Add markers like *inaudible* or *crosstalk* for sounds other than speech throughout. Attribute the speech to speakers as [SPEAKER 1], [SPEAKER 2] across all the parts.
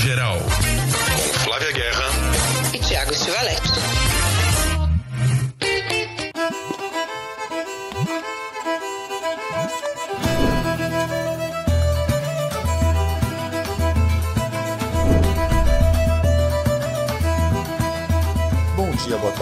[SPEAKER 1] geral. Com Flávia Guerra
[SPEAKER 2] e Tiago Silvaletti.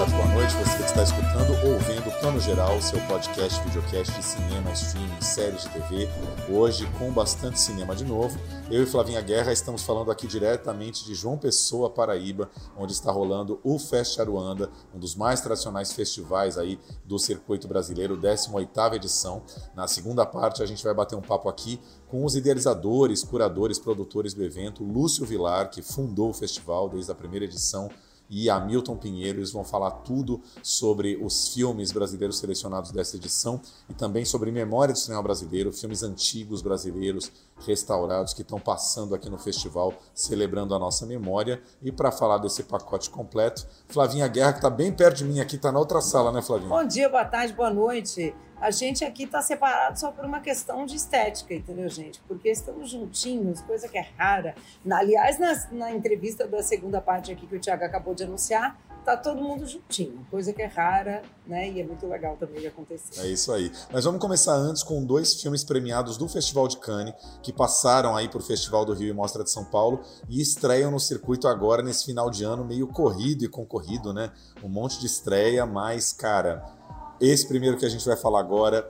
[SPEAKER 3] Boa noite. Você está escutando ou vendo Plano Geral, seu podcast, videocast de cinema, streaming, séries de TV. Hoje com bastante cinema de novo. Eu e Flavinha Guerra estamos falando aqui diretamente de João Pessoa, Paraíba, onde está rolando o Fest Aruanda, um dos mais tradicionais festivais aí do circuito brasileiro, 18ª edição. Na segunda parte a gente vai bater um papo aqui com os idealizadores, curadores, produtores do evento, Lúcio Vilar, que fundou o festival desde a primeira edição e Hamilton Pinheiro. Eles vão falar tudo sobre os filmes brasileiros selecionados dessa edição e também sobre memória do cinema brasileiro, filmes antigos brasileiros restaurados que estão passando aqui no festival, celebrando a nossa memória. E para falar desse pacote completo, Flavinha Guerra, que está bem perto de mim aqui, está na outra sala, né, Flavinha?
[SPEAKER 4] Bom dia, boa tarde, boa noite. A gente aqui está separado só por uma questão de estética, entendeu, gente? Porque estamos juntinhos, coisa que é rara. aliás, na, na entrevista da segunda parte aqui que o Tiago acabou de anunciar, tá todo mundo juntinho, coisa que é rara, né? E é muito legal também de acontecer.
[SPEAKER 3] É isso aí. Mas vamos começar antes com dois filmes premiados do Festival de Cannes, que passaram aí por Festival do Rio e Mostra de São Paulo e estreiam no circuito agora nesse final de ano meio corrido e concorrido, né? Um monte de estreia, mas, cara esse primeiro que a gente vai falar agora,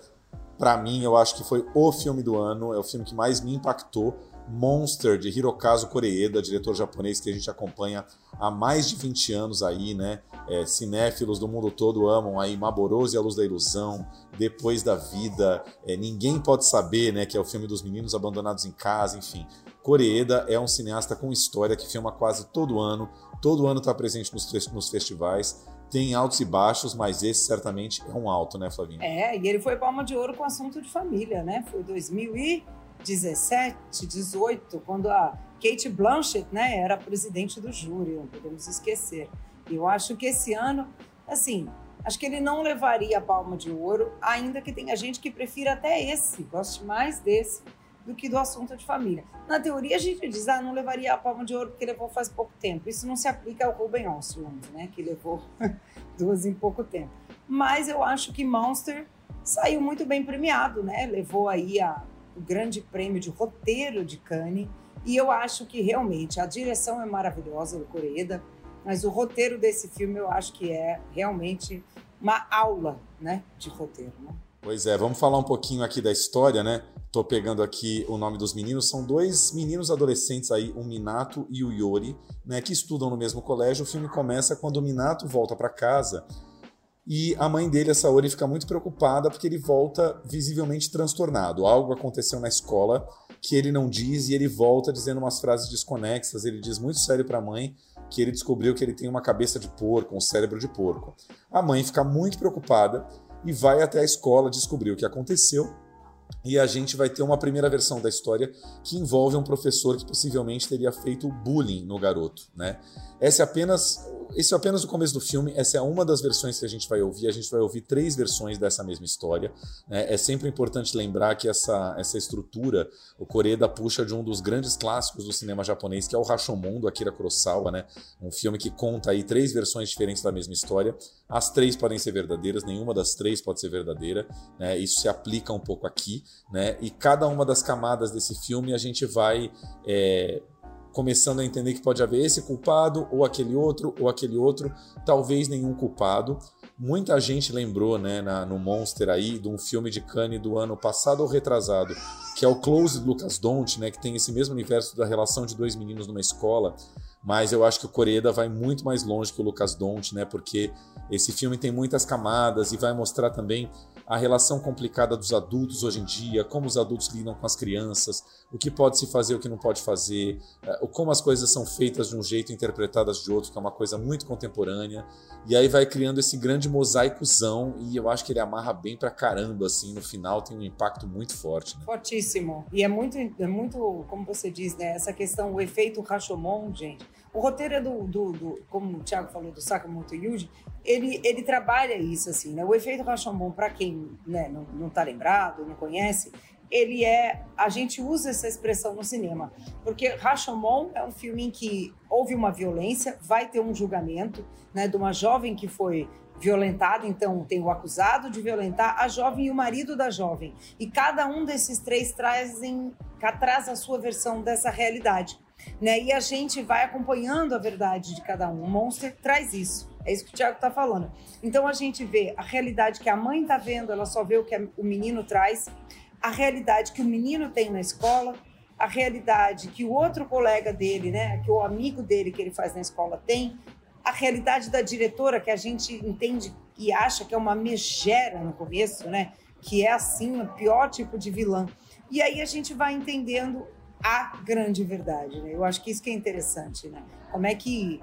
[SPEAKER 3] para mim, eu acho que foi o filme do ano, é o filme que mais me impactou. Monster, de Hirokazu Koreeda, diretor japonês que a gente acompanha há mais de 20 anos aí, né? É, cinéfilos do mundo todo amam aí Maboroso e a Luz da Ilusão, Depois da Vida, é, Ninguém Pode Saber, né? Que é o filme dos meninos abandonados em casa, enfim. Koreeda é um cineasta com história que filma quase todo ano, todo ano está presente nos, nos festivais tem altos e baixos, mas esse certamente é um alto, né, Flavinha?
[SPEAKER 4] É, e ele foi palma de ouro com assunto de família, né? Foi 2017, 18, quando a Kate Blanchett, né, era presidente do júri, não podemos esquecer. Eu acho que esse ano, assim, acho que ele não levaria a palma de ouro, ainda que tenha gente que prefira até esse, goste mais desse do que do assunto de família. Na teoria, a gente diz, ah, não levaria a palma de ouro porque levou faz pouco tempo. Isso não se aplica ao Ruben Ostlund, né, que levou *laughs* duas em pouco tempo. Mas eu acho que Monster saiu muito bem premiado, né? Levou aí a, o grande prêmio de roteiro de Cannes. E eu acho que realmente a direção é maravilhosa do Coreeda, mas o roteiro desse filme eu acho que é realmente uma aula, né, de roteiro, né?
[SPEAKER 3] Pois é, vamos falar um pouquinho aqui da história, né? Tô pegando aqui o nome dos meninos. São dois meninos adolescentes aí, o Minato e o Yori, né, que estudam no mesmo colégio. O filme começa quando o Minato volta para casa e a mãe dele, a Saori, fica muito preocupada porque ele volta visivelmente transtornado. Algo aconteceu na escola que ele não diz e ele volta dizendo umas frases desconexas. Ele diz muito sério para a mãe que ele descobriu que ele tem uma cabeça de porco, um cérebro de porco. A mãe fica muito preocupada e vai até a escola descobrir o que aconteceu e a gente vai ter uma primeira versão da história que envolve um professor que possivelmente teria feito bullying no garoto, né? Essa é apenas esse é apenas o começo do filme, essa é uma das versões que a gente vai ouvir. A gente vai ouvir três versões dessa mesma história. Né? É sempre importante lembrar que essa, essa estrutura, o Koreda puxa de um dos grandes clássicos do cinema japonês, que é o Rashomon, do Akira Kurosawa, né? um filme que conta aí três versões diferentes da mesma história. As três podem ser verdadeiras, nenhuma das três pode ser verdadeira. Né? Isso se aplica um pouco aqui. Né? E cada uma das camadas desse filme a gente vai. É, começando a entender que pode haver esse culpado, ou aquele outro, ou aquele outro, talvez nenhum culpado. Muita gente lembrou, né, na, no Monster aí, de um filme de Cannes do ano passado ou retrasado, que é o Close Lucas Don't, né, que tem esse mesmo universo da relação de dois meninos numa escola, mas eu acho que o Coreda vai muito mais longe que o Lucas Don't, né, porque esse filme tem muitas camadas e vai mostrar também a relação complicada dos adultos hoje em dia, como os adultos lidam com as crianças, o que pode se fazer, o que não pode fazer, é, como as coisas são feitas de um jeito e interpretadas de outro, que é uma coisa muito contemporânea. E aí vai criando esse grande mosaicozão e eu acho que ele amarra bem pra caramba, assim, no final tem um impacto muito forte. Né?
[SPEAKER 4] Fortíssimo. E é muito, é muito, como você diz, né, essa questão, o efeito Rashomon, gente. O roteiro é do, do, do como o Thiago falou, do Sakamoto Yuji, ele, ele trabalha isso, assim, né? O efeito Rashomon, para quem né, não, não tá lembrado, não conhece, ele é. A gente usa essa expressão no cinema, porque Rashomon é um filme em que houve uma violência, vai ter um julgamento né, de uma jovem que foi violentada, então tem o acusado de violentar a jovem e o marido da jovem. E cada um desses três trazem, traz a sua versão dessa realidade. Né? E a gente vai acompanhando a verdade de cada um. O Monster traz isso. É isso que o Tiago está falando. Então a gente vê a realidade que a mãe está vendo, ela só vê o que o menino traz a realidade que o menino tem na escola, a realidade que o outro colega dele, né, que o amigo dele que ele faz na escola tem, a realidade da diretora que a gente entende e acha que é uma megera no começo, né, que é assim o pior tipo de vilã. E aí a gente vai entendendo a grande verdade, né? Eu acho que isso que é interessante, né? Como é que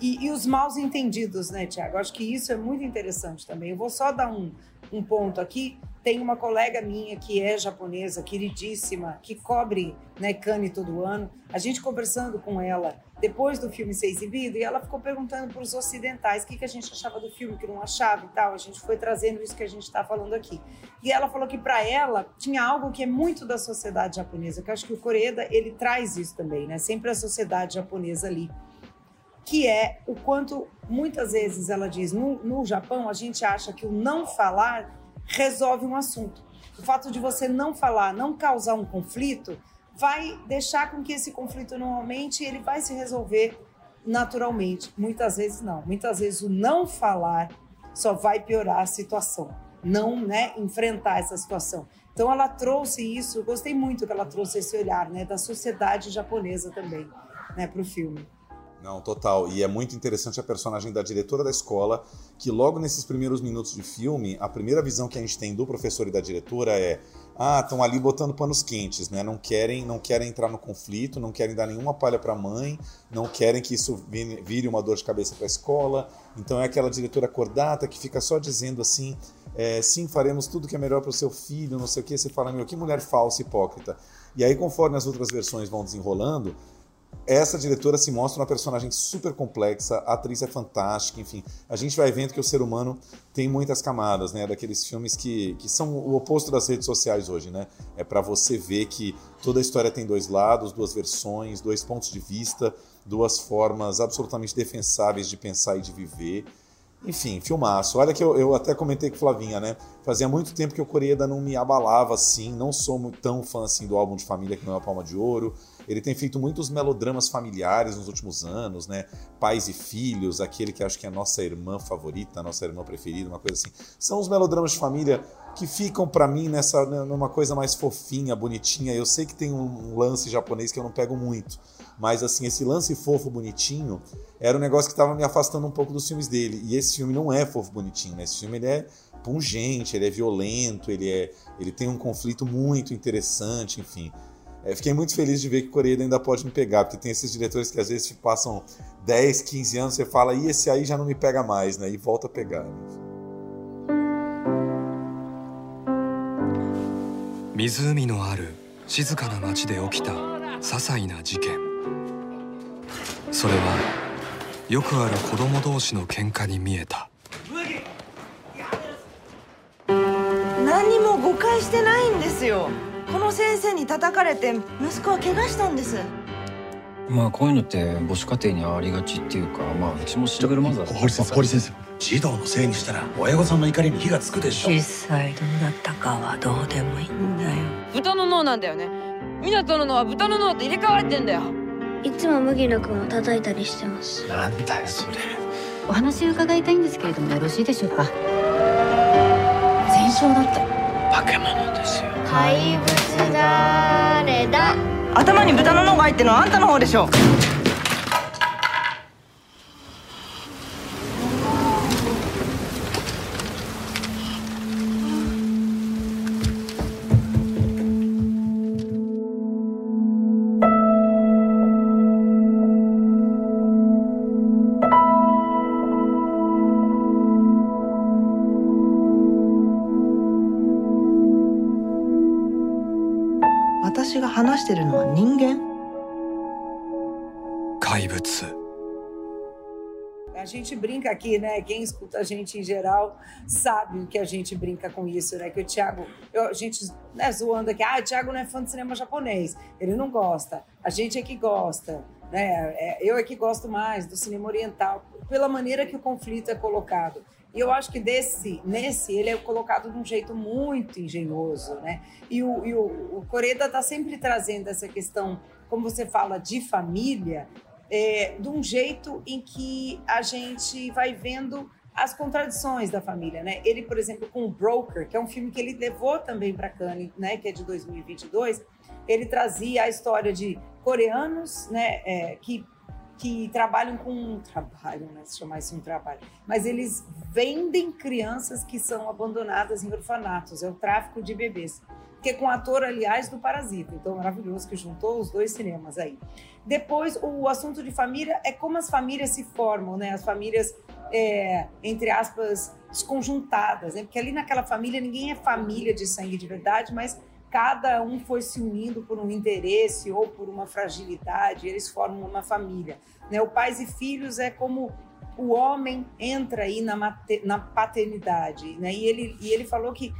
[SPEAKER 4] e, e os maus entendidos, né, Tiago? Acho que isso é muito interessante também. Eu vou só dar um, um ponto aqui. Tem uma colega minha que é japonesa, queridíssima, que cobre né, Cannes todo ano. A gente conversando com ela depois do filme ser exibido, e ela ficou perguntando para os ocidentais o que, que a gente achava do filme, que não achava e tal. A gente foi trazendo isso que a gente está falando aqui. E ela falou que para ela tinha algo que é muito da sociedade japonesa, que eu acho que o Koreeda ele traz isso também, né? Sempre a sociedade japonesa ali que é o quanto muitas vezes ela diz no, no Japão a gente acha que o não falar resolve um assunto. O fato de você não falar, não causar um conflito, vai deixar com que esse conflito normalmente ele vai se resolver naturalmente. Muitas vezes não. Muitas vezes o não falar só vai piorar a situação, não, né, enfrentar essa situação. Então ela trouxe isso, eu gostei muito que ela trouxe esse olhar, né, da sociedade japonesa também, né, para o filme.
[SPEAKER 3] Não, total. E é muito interessante a personagem da diretora da escola, que logo nesses primeiros minutos de filme, a primeira visão que a gente tem do professor e da diretora é: ah, estão ali botando panos quentes, né? Não querem, não querem entrar no conflito, não querem dar nenhuma palha para a mãe, não querem que isso vire uma dor de cabeça para a escola. Então é aquela diretora cordata que fica só dizendo assim: é, sim, faremos tudo que é melhor para o seu filho, não sei o que. Você fala, meu, que mulher falsa, hipócrita. E aí, conforme as outras versões vão desenrolando, essa diretora se mostra uma personagem super complexa, a atriz é fantástica, enfim. A gente vai vendo que o ser humano tem muitas camadas, né? Daqueles filmes que, que são o oposto das redes sociais hoje, né? É para você ver que toda a história tem dois lados, duas versões, dois pontos de vista, duas formas absolutamente defensáveis de pensar e de viver. Enfim, filmaço. Olha que eu, eu até comentei com Flavinha, né? Fazia muito tempo que o Coreeda não me abalava assim, não sou tão fã assim do álbum de família que não é a Palma de Ouro. Ele tem feito muitos melodramas familiares nos últimos anos, né? Pais e filhos, aquele que acho que é a nossa irmã favorita, a nossa irmã preferida, uma coisa assim. São os melodramas de família que ficam para mim nessa né, numa coisa mais fofinha, bonitinha. Eu sei que tem um lance japonês que eu não pego muito, mas assim, esse lance fofo, bonitinho, era um negócio que estava me afastando um pouco dos filmes dele. E esse filme não é fofo, bonitinho, né? Esse filme ele é pungente, ele é violento, ele, é, ele tem um conflito muito interessante, enfim. É, fiquei muito feliz de ver que o Coreia ainda pode me pegar, porque tem esses diretores que às vezes passam 10, 15 anos, você fala, e esse aí já não me pega mais, né? E volta a pegar. Né? 湖のある静かな町で起きた些細な事件それはよくある子供同士の喧嘩に見えた
[SPEAKER 5] 何も誤解してないんですよ この先生に叩かれて息子は怪我したんです。
[SPEAKER 6] まあこういうのって母子家庭にありがちっていうかまあうちもシングルマザー
[SPEAKER 7] 堀先生堀先生児童のせいにしたら親御さんの怒りに火がつくでしょ
[SPEAKER 8] 実際どうだったかはどうでもいいんだよ。
[SPEAKER 9] 豚の脳なんだよね。湊の脳は豚の脳って入れ替われてんだよ。
[SPEAKER 10] いつも麦野君を叩いたりしてます。
[SPEAKER 7] なんだよそれ。
[SPEAKER 11] お話を伺いたいんですけれどもよろしいでしょうか？全焼だった。
[SPEAKER 7] 化け物
[SPEAKER 10] 怪物誰だ？
[SPEAKER 5] 頭に豚の脳が入ってるのはあんたの方でしょしてるのは人間
[SPEAKER 3] 怪物
[SPEAKER 4] A gente brinca aqui, né? Quem escuta a gente em geral sabe que a gente brinca com isso, né? Que o Thiago, eu, a gente né, zoando aqui, ah, o Thiago não é fã de cinema japonês, ele não gosta. A gente é que gosta, né? É, eu é que gosto mais do cinema oriental, pela maneira que o conflito é colocado. E eu acho que desse, nesse, ele é colocado de um jeito muito engenhoso, né? E o, e o, o Coreda está sempre trazendo essa questão, como você fala, de família, é, de um jeito em que a gente vai vendo as contradições da família, né? Ele, por exemplo, com o Broker, que é um filme que ele levou também para Cannes, né? Que é de 2022, ele trazia a história de coreanos, né? É, que que trabalham com trabalho, né? Se chamar isso um trabalho, mas eles vendem crianças que são abandonadas em orfanatos, é o tráfico de bebês. Que é com o ator, aliás, do Parasita. Então, maravilhoso que juntou os dois cinemas aí. Depois, o assunto de família é como as famílias se formam, né? As famílias, é, entre aspas, desconjuntadas, né? Porque ali naquela família ninguém é família de sangue de verdade, mas cada um foi se unindo por um interesse ou por uma fragilidade, eles formam uma família. Né? O pais e filhos é como o homem entra aí na, na paternidade, né? E ele, e ele falou que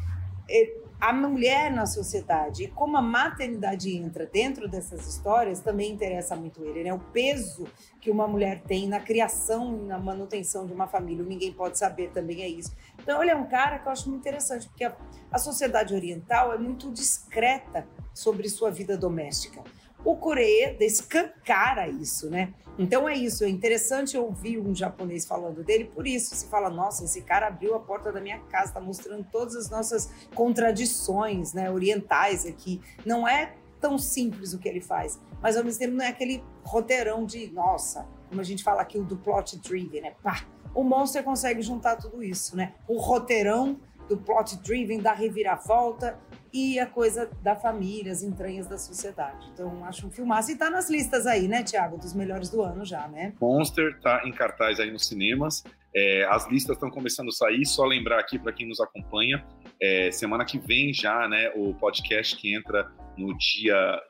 [SPEAKER 4] é, a mulher na sociedade e como a maternidade entra dentro dessas histórias também interessa muito ele, né? O peso que uma mulher tem na criação e na manutenção de uma família, ninguém pode saber também é isso. Então ele é um cara que eu acho muito interessante porque a, a sociedade oriental é muito discreta sobre sua vida doméstica. O Coreia escancara isso, né? Então é isso, é interessante ouvir um japonês falando dele, por isso se fala, nossa, esse cara abriu a porta da minha casa, está mostrando todas as nossas contradições né, orientais aqui. Não é tão simples o que ele faz, mas ao mesmo tempo não é aquele roteirão de, nossa, como a gente fala aqui, o do plot driven, né? Pá, o Monster consegue juntar tudo isso, né? O roteirão do plot driven, da reviravolta, e a coisa da família, as entranhas da sociedade. Então, acho um filmaço. E tá nas listas aí, né, Tiago? Dos melhores do ano já, né?
[SPEAKER 3] Monster tá em cartaz aí nos cinemas. É, as listas estão começando a sair. Só lembrar aqui para quem nos acompanha, é, semana que vem já, né, o podcast que entra no dia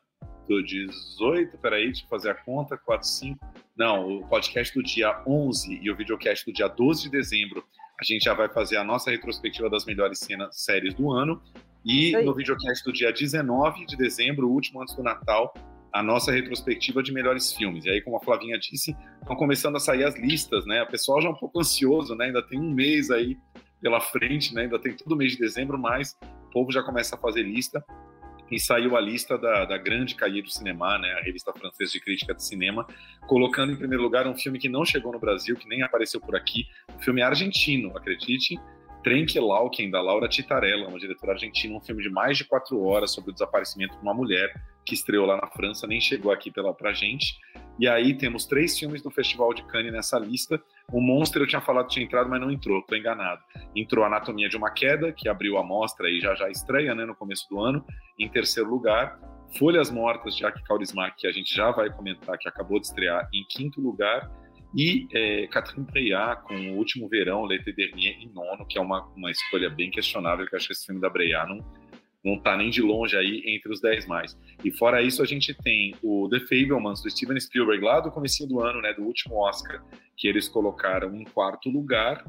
[SPEAKER 3] do 18, peraí, deixa eu fazer a conta, 4, 5. Não, o podcast do dia 11 e o videocast do dia 12 de dezembro. A gente já vai fazer a nossa retrospectiva das melhores cenas, séries do ano. E no videocast do dia 19 de dezembro, o último antes do Natal, a nossa retrospectiva de melhores filmes. E aí, como a Flavinha disse, estão começando a sair as listas, né? O pessoal já é um pouco ansioso, né? Ainda tem um mês aí pela frente, né? Ainda tem todo o mês de dezembro, mas o povo já começa a fazer lista. E saiu a lista da, da grande Cahiers do Cinema, né? A revista francesa de crítica de cinema, colocando em primeiro lugar um filme que não chegou no Brasil, que nem apareceu por aqui, um filme argentino, acredite, Trenquilauken, da Laura Titarella, uma diretora argentina, um filme de mais de quatro horas sobre o desaparecimento de uma mulher que estreou lá na França, nem chegou aqui pela, pra gente. E aí temos três filmes do Festival de Cannes nessa lista. O Monster eu tinha falado que tinha entrado, mas não entrou, tô enganado. Entrou Anatomia de uma Queda, que abriu a mostra e já já estreia, né, no começo do ano. Em terceiro lugar, Folhas Mortas, de Jack Kaurismäki, que a gente já vai comentar, que acabou de estrear. Em quinto lugar, e é, Catherine Breillat com O Último Verão, L'été dernier, em nono, que é uma, uma escolha bem questionável, que acho que esse filme da Breillat não, não tá nem de longe aí entre os 10 mais. E fora isso, a gente tem o The Fablemans, do Steven Spielberg, lá do começo do ano, né, do último Oscar, que eles colocaram em quarto lugar,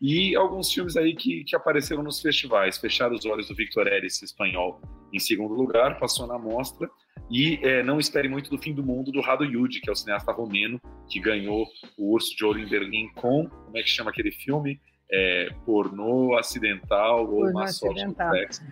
[SPEAKER 3] e alguns filmes aí que, que apareceram nos festivais. Fechar os Olhos do Victor Eris, espanhol, em segundo lugar, passou na mostra. E é, Não Espere Muito do Fim do Mundo, do Rado Yudi, que é o cineasta romeno, que ganhou o Urso de Ouro em Berlim com, como é que chama aquele filme? É, pornô acidental ou uma sorte complexa.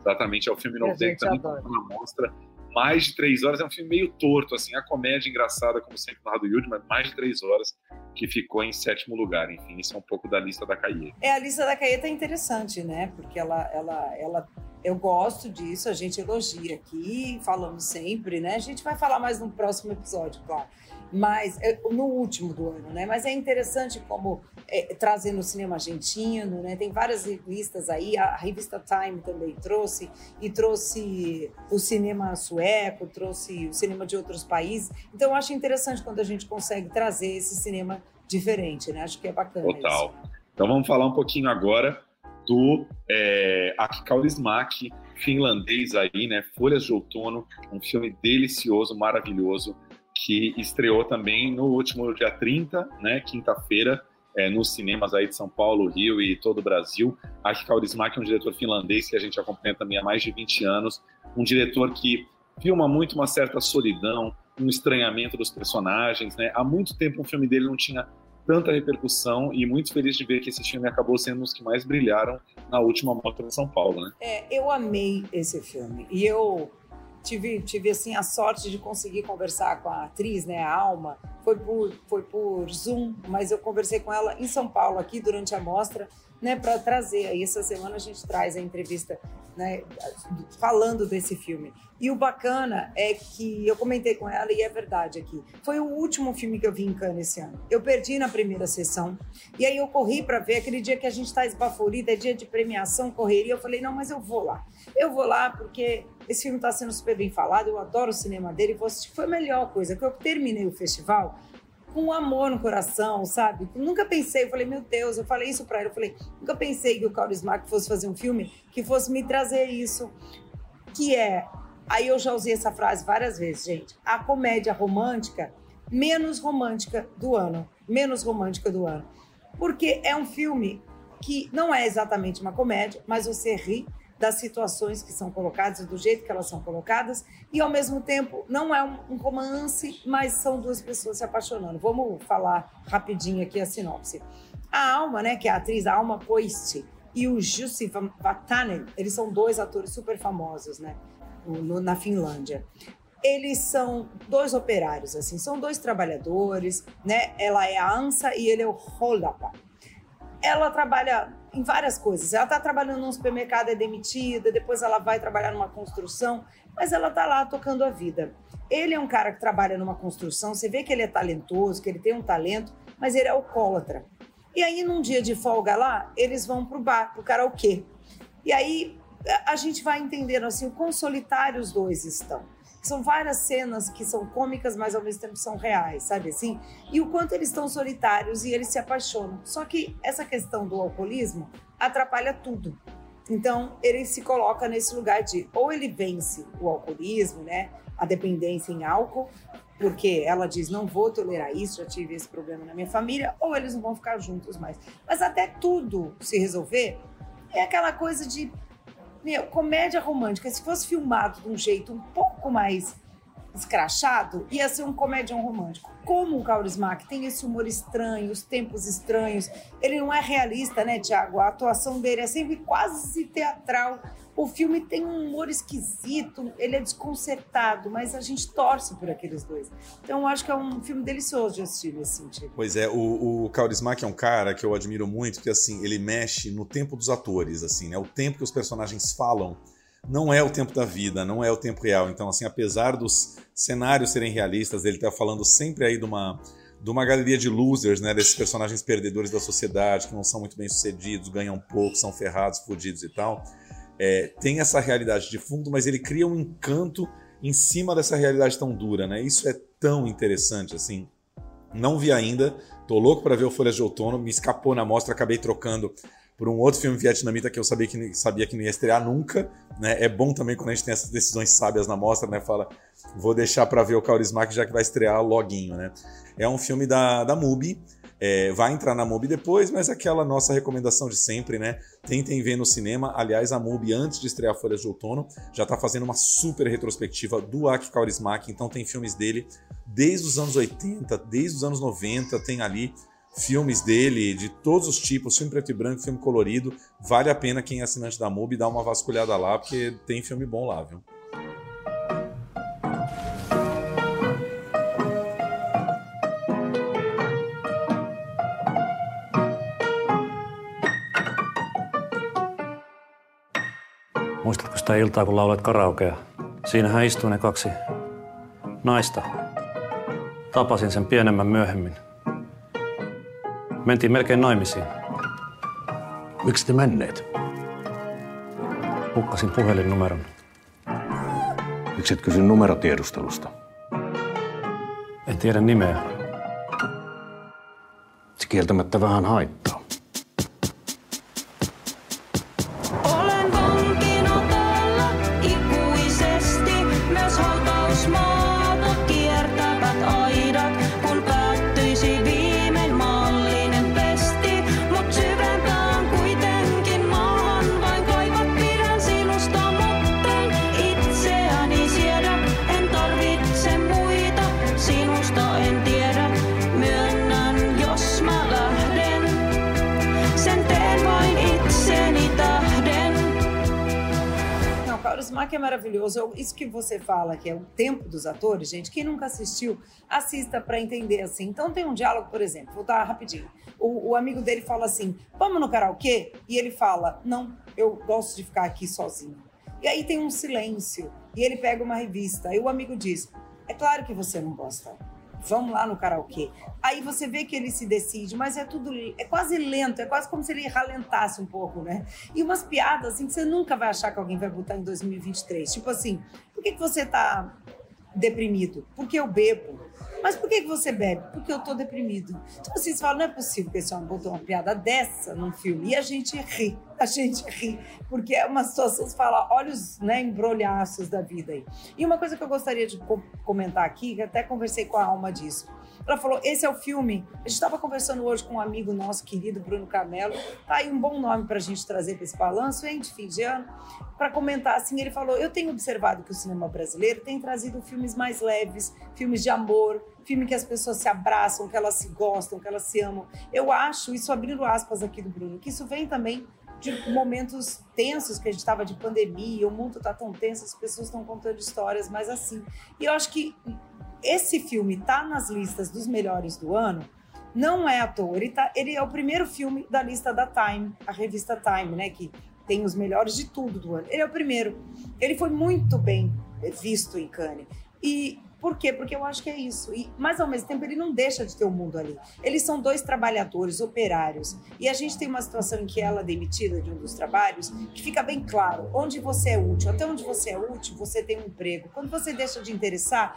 [SPEAKER 3] Exatamente, é o filme novo dele, também na mostra mais de três horas. É um filme meio torto, assim, a comédia engraçada, como sempre no Rado Yudi, mas mais de três horas que ficou em sétimo lugar. Enfim, isso é um pouco da lista da Caie.
[SPEAKER 4] É, a lista da Caie tá interessante, né? Porque ela, ela, ela, eu gosto disso, a gente elogia aqui, falamos sempre, né? A gente vai falar mais no próximo episódio, claro mas é, no último do ano, né? Mas é interessante como é, trazer no cinema argentino, né? Tem várias revistas aí, a revista Time também trouxe e trouxe o cinema sueco, trouxe o cinema de outros países. Então eu acho interessante quando a gente consegue trazer esse cinema diferente, né? Acho que é bacana.
[SPEAKER 3] Total. Isso. Então vamos falar um pouquinho agora do é, Aki Kaurismäki, finlandês aí, né? Folhas de Outono, um filme delicioso, maravilhoso que estreou também no último dia 30, né, quinta-feira, é, nos cinemas aí de São Paulo, Rio e todo o Brasil. Aki Kaurismäki é um diretor finlandês que a gente acompanha também há mais de 20 anos, um diretor que filma muito uma certa solidão, um estranhamento dos personagens, né? Há muito tempo um filme dele não tinha tanta repercussão e muito feliz de ver que esse filme acabou sendo um dos que mais brilharam na última mostra de São Paulo, né?
[SPEAKER 4] É, eu amei esse filme e eu tive, tive assim a sorte de conseguir conversar com a atriz, né, a Alma. Foi por, foi por Zoom, mas eu conversei com ela em São Paulo aqui durante a mostra, né, para trazer. Aí essa semana a gente traz a entrevista, né, falando desse filme. E o bacana é que eu comentei com ela e é verdade aqui. Foi o último filme que eu vi em Cannes esse ano. Eu perdi na primeira sessão e aí eu corri para ver aquele dia que a gente está esbaforida, é dia de premiação, correria. Eu falei não, mas eu vou lá. Eu vou lá porque esse filme está sendo super bem falado. Eu adoro o cinema dele. Assistir. Foi a melhor coisa que eu terminei o festival com amor no coração, sabe? Nunca pensei, eu falei, meu Deus, eu falei isso para ele, eu falei, nunca pensei que o Kaurismäki fosse fazer um filme que fosse me trazer isso, que é Aí eu já usei essa frase várias vezes, gente. A comédia romântica menos romântica do ano. Menos romântica do ano. Porque é um filme que não é exatamente uma comédia, mas você ri das situações que são colocadas, do jeito que elas são colocadas, e ao mesmo tempo não é um, romance, mas são duas pessoas se apaixonando. Vamos falar rapidinho aqui a sinopse. A Alma, né, que é a atriz a Alma Poist, e o Jussi Vatanen, eles são dois atores super famosos, né? na Finlândia. Eles são dois operários, assim, são dois trabalhadores, né? Ela é a Ansa e ele é o Holapa. Ela trabalha em várias coisas. Ela está trabalhando num supermercado, é demitida, depois ela vai trabalhar numa construção, mas ela está lá tocando a vida. Ele é um cara que trabalha numa construção, você vê que ele é talentoso, que ele tem um talento, mas ele é alcoólatra. E aí, num dia de folga lá, eles vão pro bar, pro karaokê. E aí, a gente vai entendendo assim o quão solitários os dois estão. São várias cenas que são cômicas, mas ao mesmo tempo são reais, sabe assim? E o quanto eles estão solitários e eles se apaixonam. Só que essa questão do alcoolismo atrapalha tudo. Então, ele se coloca nesse lugar de ou ele vence o alcoolismo, né, a dependência em álcool, porque ela diz não vou tolerar isso, já tive esse problema na minha família, ou eles não vão ficar juntos mais. Mas até tudo se resolver, é aquela coisa de meu, comédia romântica, se fosse filmado de um jeito um pouco mais escrachado, ia ser um comédia romântico. Como o Kaurismäki tem esse humor estranho, os tempos estranhos, ele não é realista, né, Tiago? A atuação dele é sempre quase teatral. O filme tem um humor esquisito, ele é desconcertado, mas a gente torce por aqueles dois. Então eu acho que é um filme delicioso de assistir nesse sentido.
[SPEAKER 3] Pois é, o, o Kaurismäki é um cara que eu admiro muito, porque assim, ele mexe no tempo dos atores, assim, né? O tempo que os personagens falam não é o tempo da vida, não é o tempo real. Então, assim, apesar dos cenários serem realistas, ele tá falando sempre aí de uma de uma galeria de losers, né, desses personagens perdedores da sociedade, que não são muito bem sucedidos, ganham pouco, são ferrados, fodidos e tal é, tem essa realidade de fundo, mas ele cria um encanto em cima dessa realidade tão dura, né? Isso é tão interessante, assim. Não vi ainda, tô louco para ver o Folhas de Outono, me escapou na mostra, acabei trocando por um outro filme vietnamita que eu sabia que, sabia que não ia estrear nunca, né? É bom também quando a gente tem essas decisões sábias na mostra, né? Fala, vou deixar para ver o Kaurismäki já que vai estrear loguinho, né? É um filme da, da MUBI, é, vai entrar na MUBI depois, mas aquela nossa recomendação de sempre, né? Tentem ver no cinema. Aliás, a MUBI, antes de estrear Folhas de Outono, já está fazendo uma super retrospectiva do Aki Kaurismäki, então tem filmes dele desde os anos 80, desde os anos 90, tem ali filmes dele de todos os tipos, filme preto e branco, filme colorido. Vale a pena quem é assinante da MUBI dar uma vasculhada lá, porque tem filme bom lá, viu?
[SPEAKER 12] Sitä iltaa, kun laulat karaokea? Siinähän istuu ne kaksi naista. Tapasin sen pienemmän myöhemmin. Mentiin melkein naimisiin.
[SPEAKER 7] Miksi te menneet?
[SPEAKER 12] Hukkasin puhelinnumeron.
[SPEAKER 7] Miksi et kysy numerotiedustelusta?
[SPEAKER 12] En tiedä nimeä.
[SPEAKER 7] Se kieltämättä vähän haittaa.
[SPEAKER 4] Mack é maravilhoso. Eu- Isso que você fala, que é o tempo dos atores, gente, quem nunca assistiu, assista para entender assim. Então tem um diálogo, por exemplo, vou dar rapidinho. O, o amigo dele fala assim: vamos no karaokê? E ele fala: não, eu gosto de ficar aqui sozinho. E aí tem um silêncio. E ele pega uma revista. Aí o amigo diz: é claro que você não gosta. Vamos lá no karaokê. Aí você vê que ele se decide, mas é tudo, é quase lento, é quase como se ele ralentasse um pouco, né? E umas piadas assim que você nunca vai achar que alguém vai botar em 2023. Tipo assim, por que, que você tá deprimido? Porque eu bebo. Mas por que, você bebe? Porque eu tô deprimido. Então vocês falam, não é possível que esse homem botou uma piada dessa num filme. E a gente ri, a gente ri. Porque é uma situação, você fala, olha os né, embrolhaços da vida aí. E uma coisa que eu gostaria de co- comentar aqui, que até conversei com a Alma disso. Ela falou, esse é o filme. A gente estava conversando hoje com um amigo nosso querido, Bruno Carmelo. Tá aí um bom nome para a gente trazer para esse balanço, hein, de fim de ano. Para comentar assim, ele falou, eu tenho observado que o cinema brasileiro tem trazido filmes mais leves, filmes de amor, filme que as pessoas se abraçam, que elas se gostam, que elas se amam. Eu acho, isso abrindo aspas aqui do Bruno, que isso vem também de momentos tensos que a gente estava de pandemia, o mundo está tão tenso, as pessoas estão contando histórias mais assim. E eu acho que esse filme tá nas listas dos melhores do ano, não é à toa. Ele, tá, ele é o primeiro filme da lista da Time, a revista Time, né? Que tem os melhores de tudo do ano. Ele é o primeiro. Ele foi muito bem visto em Cannes. E por quê? Porque eu acho que é isso. E, mas ao mesmo tempo ele não deixa de ter o mundo ali. Eles são dois trabalhadores, operários. E a gente tem uma situação em que ela é demitida de um dos trabalhos, que fica bem claro onde você é útil. Até onde você é útil, você tem um emprego. Quando você deixa de interessar,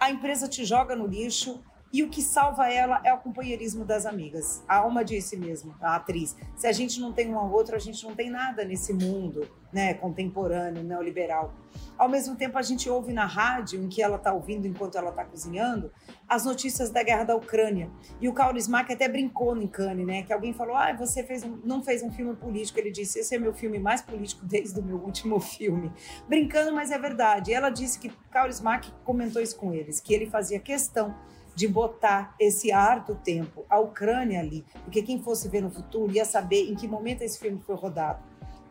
[SPEAKER 4] a empresa te joga no lixo e o que salva ela é o companheirismo das amigas. A Alma disse mesmo, a atriz, se a gente não tem um ao outro, a gente não tem nada nesse mundo né, contemporâneo, neoliberal. Ao mesmo tempo, a gente ouve na rádio, em que ela está ouvindo enquanto ela está cozinhando, as notícias da guerra da Ucrânia. E o Kauris Mack até brincou em Cannes, né? Que alguém falou, ah, você fez um, não fez um filme político. Ele disse, esse é meu filme mais político desde o meu último filme. Brincando, mas é verdade. E ela disse que Kauris Mack comentou isso com eles, que ele fazia questão de botar esse ar do tempo, a Ucrânia ali, porque quem fosse ver no futuro ia saber em que momento esse filme foi rodado.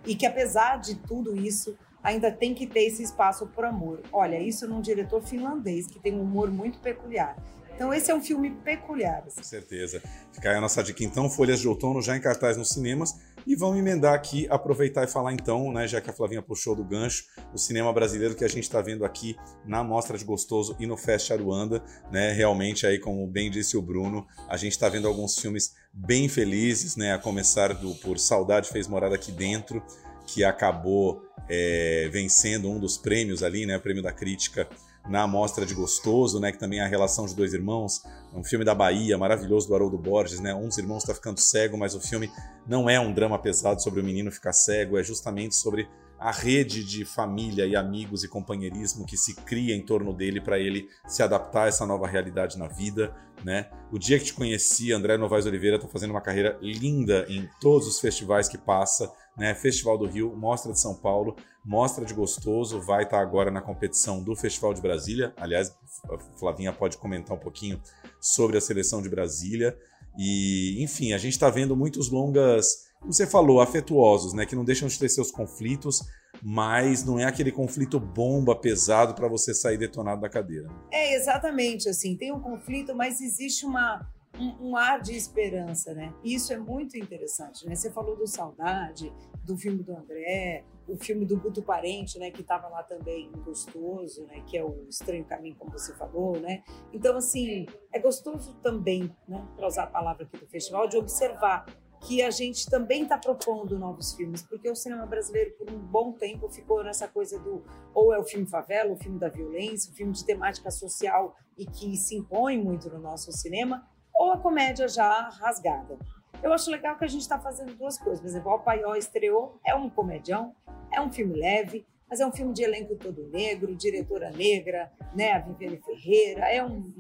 [SPEAKER 4] E que apesar de tudo isso, ainda tem que ter esse espaço por amor. Olha, isso num diretor finlandês que tem um humor muito peculiar. Então esse é um filme peculiar. assim.
[SPEAKER 3] Com certeza. Fica aí a nossa dica então, Folhas de Outono já em cartaz nos cinemas. E vamos emendar aqui, aproveitar e falar então, né, já que a Flavinha puxou do gancho, o cinema brasileiro que a gente está vendo aqui na Mostra de Gostoso e no Fest Aruanda, né, realmente aí, como bem disse o Bruno, a gente está vendo alguns filmes bem felizes, né, a começar do por Saudade Fez Morada Aqui Dentro, que acabou é, vencendo um dos prêmios ali, né, o prêmio da crítica na Mostra de Gostoso, né, que também é a relação de dois irmãos, um filme da Bahia, maravilhoso, do Haroldo Borges, né, um dos irmãos está ficando cego, mas o filme não é um drama pesado sobre o menino ficar cego, é justamente sobre a rede de família e amigos e companheirismo que se cria em torno dele para ele se adaptar a essa nova realidade na vida, né? O dia que te conheci, André Novaes Oliveira está fazendo uma carreira linda em todos os festivais que passa, né? Festival do Rio, Mostra de São Paulo, Mostra de Gostoso, vai estar agora na competição do Festival de Brasília. Aliás, a Flavinha pode comentar um pouquinho sobre a seleção de Brasília. E, enfim, a gente está vendo muitos longas, como você falou, afetuosos, né? Que não deixam de ter seus conflitos, mas não é aquele conflito bomba pesado para você sair detonado da cadeira.
[SPEAKER 4] É, exatamente, assim, tem um conflito, mas existe uma, um, um ar de esperança, né? Isso é muito interessante, né? Você falou do Saudade, do filme do André, o filme do Guto Parente, né, que estava lá também gostoso, né, que é o Estranho Caminho, como você falou, né? Então, assim, é gostoso também, né, para usar a palavra aqui do festival, de observar que a gente também está propondo novos filmes, porque o cinema brasileiro, por um bom tempo, ficou nessa coisa do ou é o filme favela, o filme da violência, o filme de temática social e que se impõe muito no nosso cinema, ou a comédia já rasgada. Eu acho legal que a gente está fazendo duas coisas. Por exemplo, o Paió estreou, é um comedião, é um filme leve, mas é um filme de elenco todo negro, diretora negra, né, a Viviane Ferreira, é um,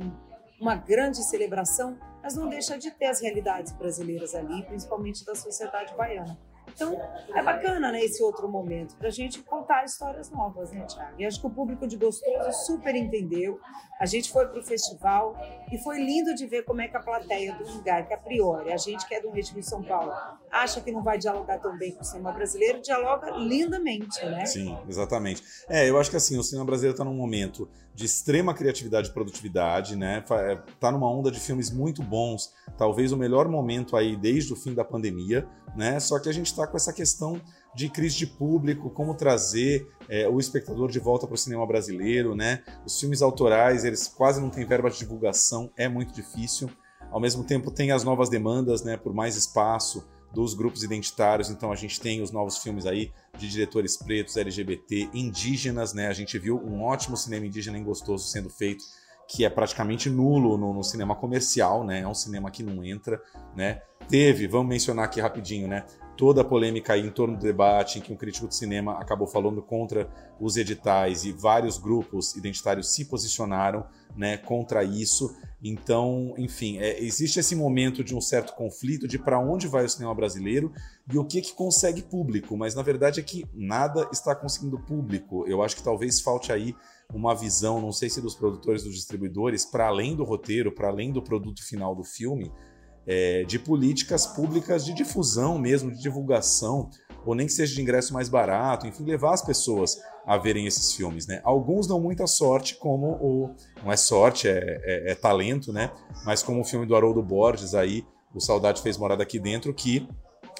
[SPEAKER 4] uma grande celebração, mas não deixa de ter as realidades brasileiras ali, principalmente da sociedade baiana. Então, é bacana, né, esse outro momento, pra gente contar histórias novas, né, Thiago? E acho que o público de Gostoso super entendeu. A gente foi pro festival e foi lindo de ver como é que a plateia do lugar, que a priori, a gente que é do eixo de São Paulo, acha que não vai dialogar tão bem com o cinema brasileiro, dialoga lindamente, né?
[SPEAKER 3] Sim, exatamente. É, eu acho que assim, o cinema brasileiro está num momento de extrema criatividade e produtividade, né? É, tá numa onda de filmes muito bons, talvez o melhor momento aí desde o fim da pandemia, né? Só que a gente está com essa questão de crise de público, como trazer é, o espectador de volta para o cinema brasileiro, né? Os filmes autorais, eles quase não têm verba de divulgação, é muito difícil. Ao mesmo tempo, tem as novas demandas, né? Por mais espaço, dos grupos identitários. Então a gente tem os novos filmes aí de diretores pretos, LGBT, indígenas, né? A gente viu um ótimo cinema indígena e gostoso sendo feito, que é praticamente nulo no, no, cinema comercial, né? É um cinema que não entra, né? Teve, vamos mencionar aqui rapidinho, né? Toda a polêmica em torno do debate em que um crítico de cinema acabou falando contra os editais e vários grupos identitários se posicionaram, né, contra isso. Então, enfim, é, existe esse momento de um certo conflito de para onde vai o cinema brasileiro e o que que consegue público, mas na verdade é que nada está conseguindo público. Eu acho que talvez falte aí uma visão, não sei se dos produtores, dos distribuidores, para além do roteiro, para além do produto final do filme, é, de políticas públicas de difusão mesmo, de divulgação, ou nem que seja de ingresso mais barato, enfim, levar as pessoas a verem esses filmes, né? Alguns dão muita sorte, como o. Não é sorte, é, é, é talento, né? Mas como o filme do Haroldo Borges aí, o Saudade Fez Morada Aqui Dentro, que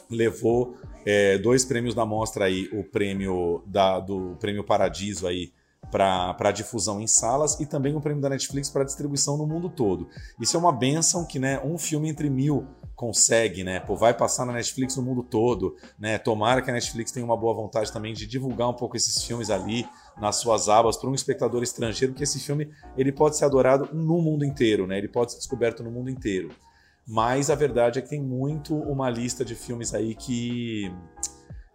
[SPEAKER 3] levou é, dois prêmios da mostra aí, o prêmio da, do Prêmio Paradiso aí para difusão em salas e também o prêmio da Netflix para distribuição no mundo todo. Isso é uma benção que né, um filme entre mil consegue, né? Pô, vai passar na Netflix no mundo todo, né? Tomara que a Netflix tenha uma boa vontade também de divulgar um pouco esses filmes ali nas suas abas para um espectador estrangeiro, porque esse filme ele pode ser adorado no mundo inteiro, né? Ele pode ser descoberto no mundo inteiro. Mas a verdade é que tem muito uma lista de filmes aí que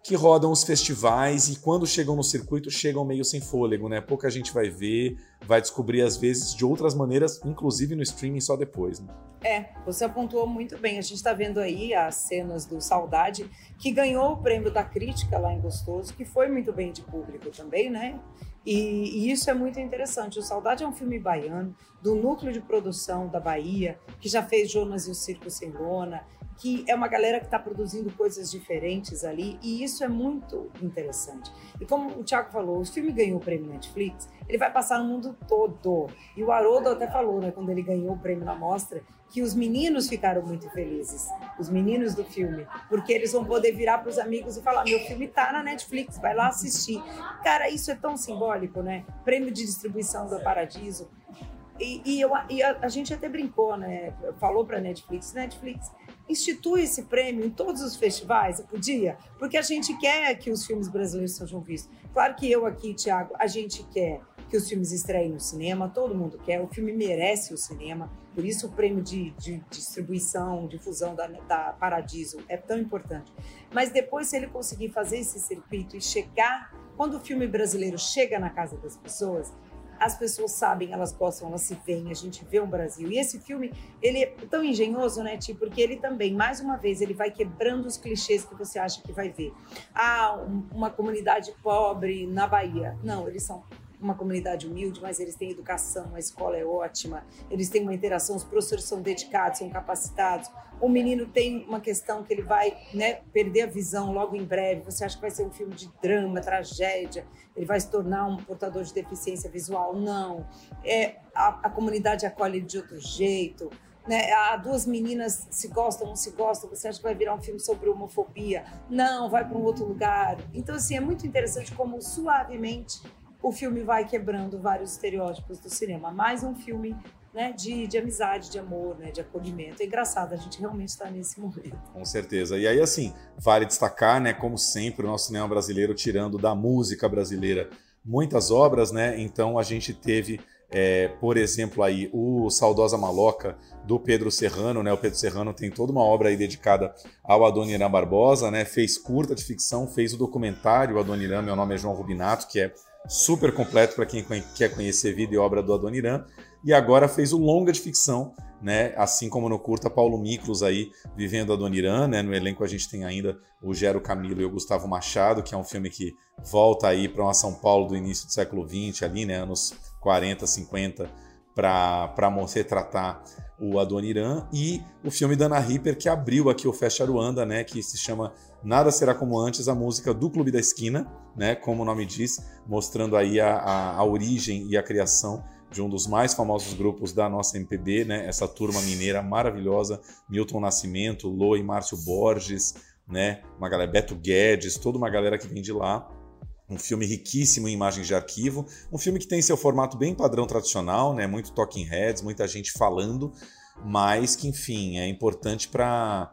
[SPEAKER 3] que rodam os festivais e quando chegam no circuito chegam meio sem fôlego, né? Pouca gente vai ver, vai descobrir às vezes de outras maneiras, inclusive no streaming só depois. Né?
[SPEAKER 4] É, você apontou muito bem. A gente está vendo aí as cenas do Saudade, que ganhou o prêmio da crítica lá em Gostoso, que foi muito bem de público também, né? E, e, isso é muito interessante. O Saudade é um filme baiano, do núcleo de produção da Bahia, que já fez Jonas e o Circo Sem Lona, que é uma galera que está produzindo coisas diferentes ali, e isso é muito interessante. E como o Thiago falou, o filme ganhou o prêmio Netflix, ele vai passar no mundo todo. E o Haroldo até falou, né, quando ele ganhou o prêmio na mostra, que os meninos ficaram muito felizes, os meninos do filme, porque eles vão poder virar para os amigos e falar: meu filme tá na Netflix, vai lá assistir. Cara, isso é tão simbólico, né? Prêmio de distribuição do Paradiso. E, e, eu, e a, a, gente até brincou, né? Falou para Netflix, Netflix, institui esse prêmio em todos os festivais, podia, porque a gente quer que os filmes brasileiros sejam vistos. Claro que eu aqui, Tiago, a gente quer que os filmes estreiem no cinema, todo mundo quer, o filme merece o cinema, por isso o prêmio de, de distribuição, difusão da, da Paradiso é tão importante. Mas depois, se ele conseguir fazer esse circuito e chegar, quando o filme brasileiro chega na casa das pessoas, as pessoas sabem, elas gostam, elas se veem, a gente vê um Brasil. E esse filme, ele é tão engenhoso, né, Ti? Porque ele também, mais uma vez, ele vai quebrando os clichês que você acha que vai ver. Ah, uma comunidade pobre na Bahia. Não, eles são uma comunidade humilde, mas eles têm educação, a escola é ótima, eles têm uma interação, os professores são dedicados, são capacitados. O menino tem uma questão que ele vai né, perder a visão logo em breve. Você acha que vai ser um filme de drama, tragédia? Ele vai se tornar um portador de deficiência visual? Não. É, a, a comunidade acolhe ele de outro jeito. Né? Ah, duas meninas se gostam, não se gostam, você acha que vai virar um filme sobre homofobia? Não, vai para um outro lugar. Então, assim, é muito interessante como suavemente o filme vai quebrando vários estereótipos do cinema. Mais um filme né, de, de amizade, de amor, né, de acolhimento. É engraçado, a gente realmente está nesse momento.
[SPEAKER 3] Com certeza. E aí, assim, vale destacar, né, como sempre, o nosso cinema brasileiro tirando da música brasileira muitas obras, né? Então a gente teve, é, por exemplo, aí o Saudosa Maloca do Pedro Serrano, né? O Pedro Serrano tem toda uma obra aí dedicada ao Adoniran Barbosa, né? Fez curta de ficção, fez o documentário Adoniran, meu nome é João Rubinato, que é super completo para quem quer conhecer vida e obra do Adoniran, e agora fez o longa de ficção né? Assim como no curta Paulo Miklos aí vivendo a Dona Irã, né? No elenco a gente tem ainda o Gero Camilo e o Gustavo Machado, que é um filme que volta aí para uma São Paulo do início do século XX ali, né? Anos 40, 50, para retratar o Adoniran e o filme da Ana Ripper que abriu aqui o Festa Aruanda, né, que se chama Nada Será Como Antes, a música do Clube da Esquina, né, como o nome diz, mostrando aí a, a, a origem e a criação de um dos mais famosos grupos da nossa MPB, né, essa turma mineira maravilhosa, Milton Nascimento, Lô e Márcio Borges, né, uma galera, Beto Guedes, toda uma galera que vem de lá, um filme riquíssimo em imagens de arquivo, um filme que tem seu formato bem padrão tradicional, né? Muito talking heads, muita gente falando, mas que, enfim, é importante para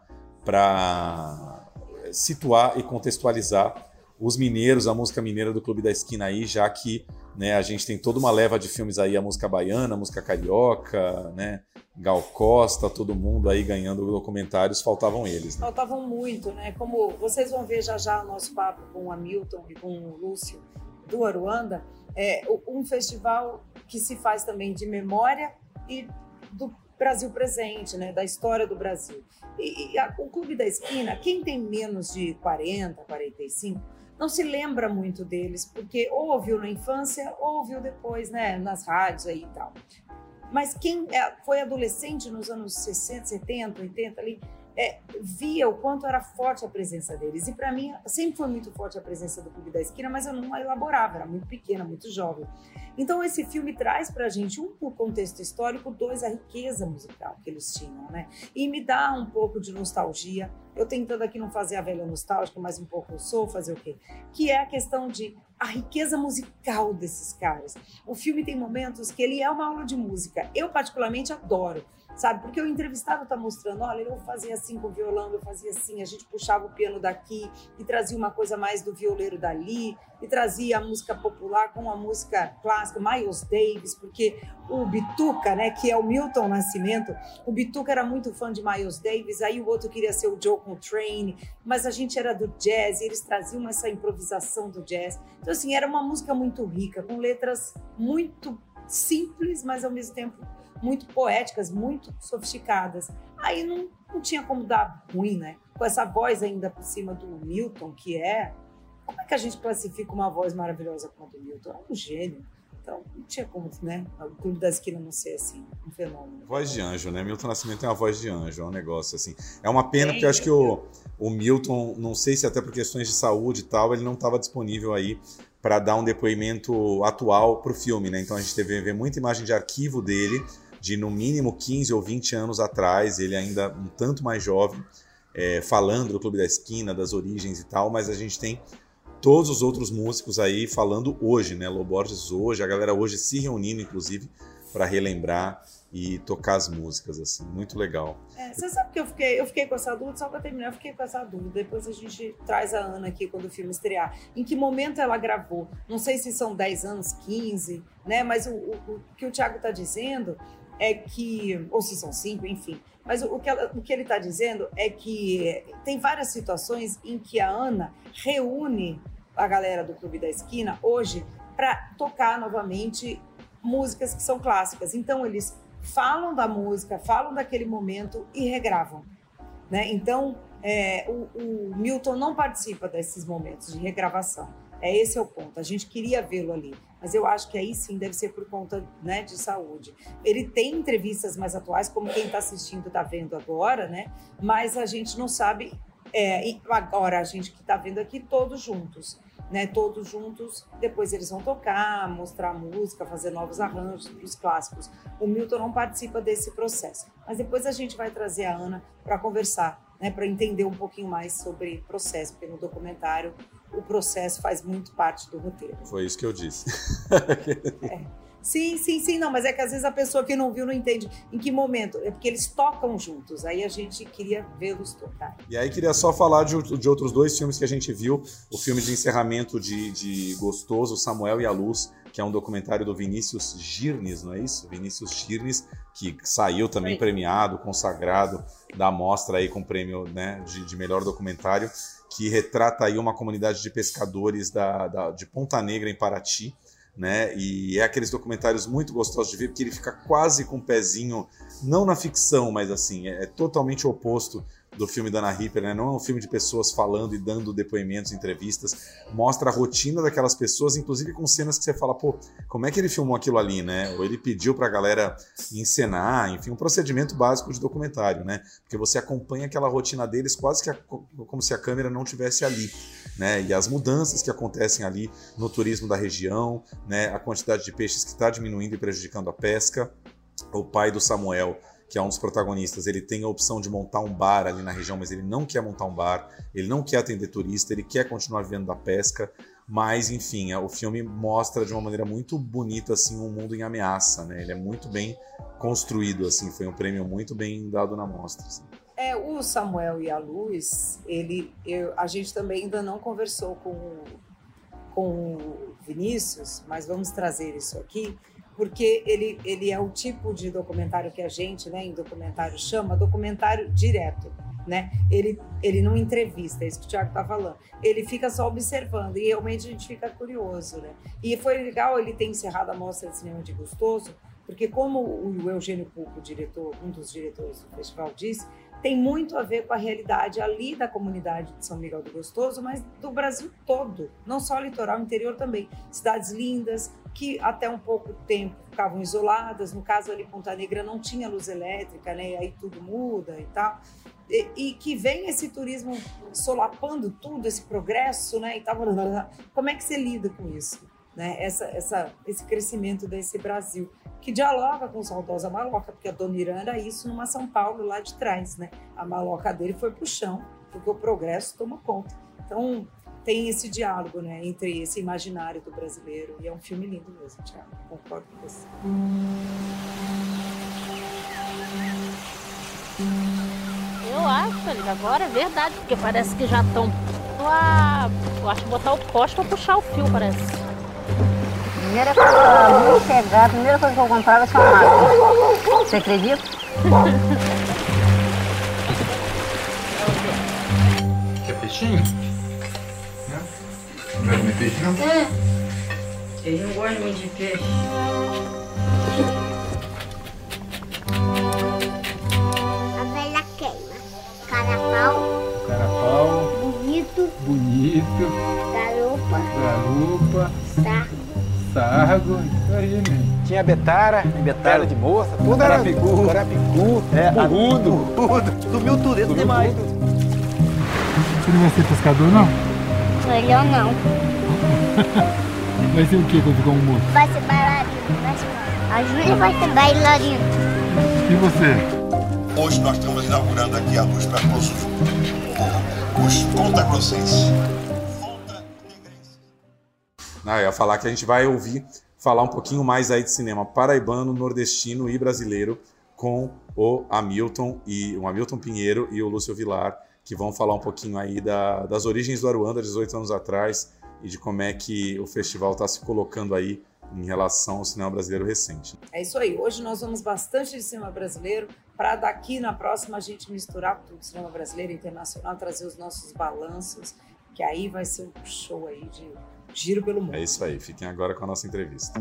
[SPEAKER 3] situar e contextualizar os mineiros, a música mineira do Clube da Esquina aí, já que né, a gente tem toda uma leva de filmes aí, a música baiana, a música carioca, né? Gal Costa, todo mundo aí ganhando documentários, faltavam eles.
[SPEAKER 4] Né? Faltavam muito, né? Como vocês vão ver já já o nosso papo com o Hamilton e com o Lúcio do Aruanda, é um festival que se faz também de memória e do Brasil presente, né? Da história do Brasil. E, e a, o Clube da Esquina, quem tem menos de 40, 45, não se lembra muito deles, porque ou ouviu na infância ou ouviu depois, né? Nas rádios aí e tal. Mas quem é, foi adolescente nos anos 60, 70, 80 ali, é, via o quanto era forte a presença deles. E para mim, sempre foi muito forte a presença do Clube da Esquina, mas eu não elaborava, era muito pequena, muito jovem. Então, esse filme traz para a gente, um, o contexto histórico, dois, a riqueza musical que eles tinham, né? E me dá um pouco de nostalgia. Eu tentando aqui não fazer a velha nostálgica, mas um pouco eu sou, fazer o quê? Que é a questão de a riqueza musical desses caras. O filme tem momentos que ele é uma aula de música. Eu, particularmente, adoro sabe? Porque o entrevistado está mostrando, olha, eu fazia assim com o violão, eu fazia assim, a gente puxava o piano daqui e trazia uma coisa mais do violeiro dali e trazia a música popular com a música clássica, Miles Davis, porque o Bituca, né, que é o Milton Nascimento, o Bituca era muito fã de Miles Davis, aí o outro queria ser o Joe Coltrane, mas a gente era do jazz e eles traziam essa improvisação do jazz. Então assim, era uma música muito rica, com letras muito simples, mas ao mesmo tempo muito poéticas, muito sofisticadas. Aí não, não tinha como dar ruim, né? Com essa voz ainda por cima do Milton, que é. Como é que a gente classifica uma voz maravilhosa como a do Milton? É um gênio. Então, não tinha como, né? O Clube da Esquina não ser assim, um fenômeno.
[SPEAKER 3] Voz de anjo, né? Milton Nascimento tem uma voz de anjo, é um negócio assim. É uma pena, porque eu acho que o, o Milton, não sei se até por questões de saúde e tal, ele não estava disponível aí para dar um depoimento atual para o filme, né? Então a gente teve muita imagem de arquivo dele de no mínimo 15 ou 20 anos atrás, ele ainda um tanto mais jovem, é, falando do Clube da Esquina, das origens e tal, mas a gente tem todos os outros músicos aí falando hoje, né? Loborges hoje, a galera hoje se reunindo, inclusive, para relembrar e tocar as músicas, assim, muito legal.
[SPEAKER 4] É, você sabe que eu fiquei, eu fiquei com essa dúvida, só para terminar, eu fiquei com essa dúvida. Depois a gente traz a Ana aqui quando o filme estrear. Em que momento ela gravou? Não sei se são 10 anos, 15, né? Mas o, o, o que o Thiago está dizendo é que, ou se são cinco, enfim. Mas o que, ela, o que ele está dizendo é que tem várias situações em que a Ana reúne a galera do Clube da Esquina hoje para tocar novamente músicas que são clássicas. Então eles falam da música, falam daquele momento e regravam. Né? Então é, o, o Milton não participa desses momentos de regravação. É esse é o ponto. A gente queria vê-lo ali, mas eu acho que aí sim deve ser por conta né, de saúde. Ele tem entrevistas mais atuais, como quem está assistindo está vendo agora, né? Mas a gente não sabe. É, agora a gente que está vendo aqui todos juntos, né? Todos juntos. Depois eles vão tocar, mostrar música, fazer novos arranjos os clássicos. O Milton não participa desse processo, mas depois a gente vai trazer a Ana para conversar né, para entender um pouquinho mais sobre processo, porque no documentário o processo faz muito parte do roteiro.
[SPEAKER 3] Foi isso que eu disse. *laughs*
[SPEAKER 4] é. Sim, sim, sim, não, mas é que às vezes a pessoa que não viu não entende em que momento. É porque eles tocam juntos, aí a gente queria vê-los tocar.
[SPEAKER 3] E aí queria só falar de, de, outros dois filmes que a gente viu: o filme de encerramento de, de Gostoso, Samuel e a Luz, que é um documentário do Vinícius Girnes, não é isso? Vinícius Girnes, que saiu também premiado, consagrado da mostra aí com o prêmio né, de, de melhor documentário que retrata aí uma comunidade de pescadores da, da, de Ponta Negra, em Paraty, né? E é aqueles documentários muito gostosos de ver, porque ele fica quase com o um pezinho, não na ficção, mas assim, é, é totalmente oposto do filme da Ana Ripper, né? Não é um filme de pessoas falando e dando depoimentos, entrevistas. Mostra a rotina daquelas pessoas, inclusive com cenas que você fala, pô, como é que ele filmou aquilo ali, né? Ou ele pediu pra galera encenar, enfim, um procedimento básico de documentário, né? Porque você acompanha aquela rotina deles quase que a, como se a câmera não tivesse ali, né? E as mudanças que acontecem ali no turismo da região, né? A quantidade de peixes que está diminuindo e prejudicando a pesca. O pai do Samuel que é um dos protagonistas, ele tem a opção de montar um bar ali na região, mas ele não quer montar um bar, ele não quer atender turista, ele quer continuar vivendo da pesca, mas enfim, o filme mostra de uma maneira muito bonita assim um mundo em ameaça, né? Ele é muito bem construído assim, foi um prêmio muito bem dado na mostra. Assim.
[SPEAKER 4] É, o Samuel e a Luz, ele, eu, a gente também ainda não conversou com, com o Vinícius, mas vamos trazer isso aqui porque ele, ele é o tipo de documentário que a gente, né, em documentário chama documentário direto, né? Ele, ele não entrevista, é isso que o Thiago está falando. Ele fica só observando e realmente a gente fica curioso, né? E foi legal ele ter encerrado a mostra de cinema de Gostoso, porque como o Eugênio Pupo, diretor, um dos diretores do festival, disse, tem muito a ver com a realidade ali da comunidade de São Miguel do Gostoso, mas do Brasil todo, não só o litoral, o interior também. Cidades lindas, que até um pouco tempo ficavam isoladas, no caso ali Ponta Negra não tinha luz elétrica, né? Aí tudo muda e tal. E, e, que vem esse turismo solapando tudo, esse progresso, né? E tal. Como é que você lida com isso? Né? Essa, essa, esse crescimento desse Brasil que dialoga com saudosa maloca, porque a Dona Irã era isso numa São Paulo lá de trás, né? A maloca dele foi pro chão, porque o progresso tomou conta. Então, tem esse diálogo, né, entre esse imaginário do brasileiro e é um filme lindo mesmo, Thiago. Concordo com você.
[SPEAKER 13] Eu acho, agora é verdade, porque parece que já estão. Ah, eu acho que botar o poste para puxar o fio, parece.
[SPEAKER 14] Primeira coisa, quando chegar, a primeira coisa que eu comprar vai ser uma máquina. Você acredita? *laughs*
[SPEAKER 15] Quer peixinho? Não vai comer peixe, não?
[SPEAKER 16] É. Eles não gostam muito de peixe.
[SPEAKER 10] A velha queima. Carapau.
[SPEAKER 15] Carapau.
[SPEAKER 10] Bonito.
[SPEAKER 15] Bonito.
[SPEAKER 10] Garupa.
[SPEAKER 15] Garupa.
[SPEAKER 10] Sargo
[SPEAKER 15] sargo, isso aí, mesmo.
[SPEAKER 17] Tinha betara, betara de moça, tudo era
[SPEAKER 15] carapicu,
[SPEAKER 17] carapicu,
[SPEAKER 15] é, burrudo,
[SPEAKER 17] tudo, sumiu tudo, isso demais.
[SPEAKER 15] Você não vai ser pescador, não?
[SPEAKER 10] Melhor não. *laughs*
[SPEAKER 15] vai ser o que quando ficar um moço?
[SPEAKER 10] Vai ser bailarino, vai ser... A Júlia vai ser bailarina.
[SPEAKER 15] E você?
[SPEAKER 1] Hoje nós estamos inaugurando aqui a luz para todos os contagrossenses.
[SPEAKER 3] Ah, eu ia falar que a gente vai ouvir falar um pouquinho mais aí de cinema paraibano, nordestino e brasileiro com o Hamilton e o Hamilton Pinheiro e o Lúcio Vilar, que vão falar um pouquinho aí da, das origens do Aruanda 18 anos atrás e de como é que o festival está se colocando aí em relação ao cinema brasileiro recente.
[SPEAKER 4] É isso aí. Hoje nós vamos bastante de cinema brasileiro para daqui na próxima a gente misturar tudo, cinema brasileiro, internacional, trazer os nossos balanços, que aí vai ser um show aí de Giro pelo mundo.
[SPEAKER 3] É isso aí. Fiquem agora com a nossa entrevista.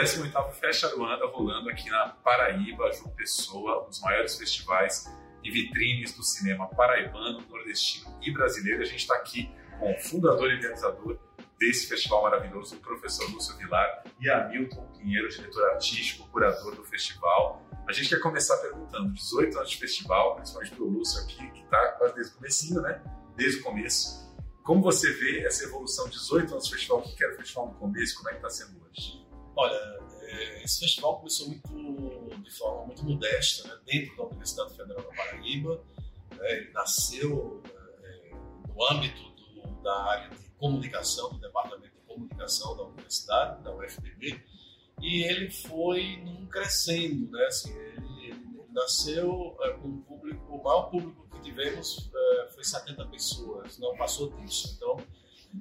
[SPEAKER 3] 18º Fecha Aruanda rolando aqui na Paraíba, João Pessoa, um dos maiores festivais e vitrines do cinema paraibano, nordestino e brasileiro. A gente está aqui com o fundador e idealizador desse festival maravilhoso, o professor Lúcio Vilar e Hamilton Pinheiro, diretor artístico, curador do festival. A gente quer começar perguntando, 18 anos de festival, principalmente para o Lúcio aqui, que está quase desde o comecinho, né? Desde o começo. Como você vê essa evolução de 18 anos de festival? O que era o festival no começo? Como é que está sendo hoje?
[SPEAKER 18] Olha, é, esse festival começou muito, de forma muito modesta, né? dentro da Universidade Federal da Paraíba. Né? Ele nasceu é, no âmbito do, da área de comunicação, do Departamento de Comunicação da Universidade, da UFPB, e ele foi num crescendo, né? Assim, ele, ele nasceu é, com um público, o maior público que tivemos é, foi 70 pessoas, não passou disso. Então,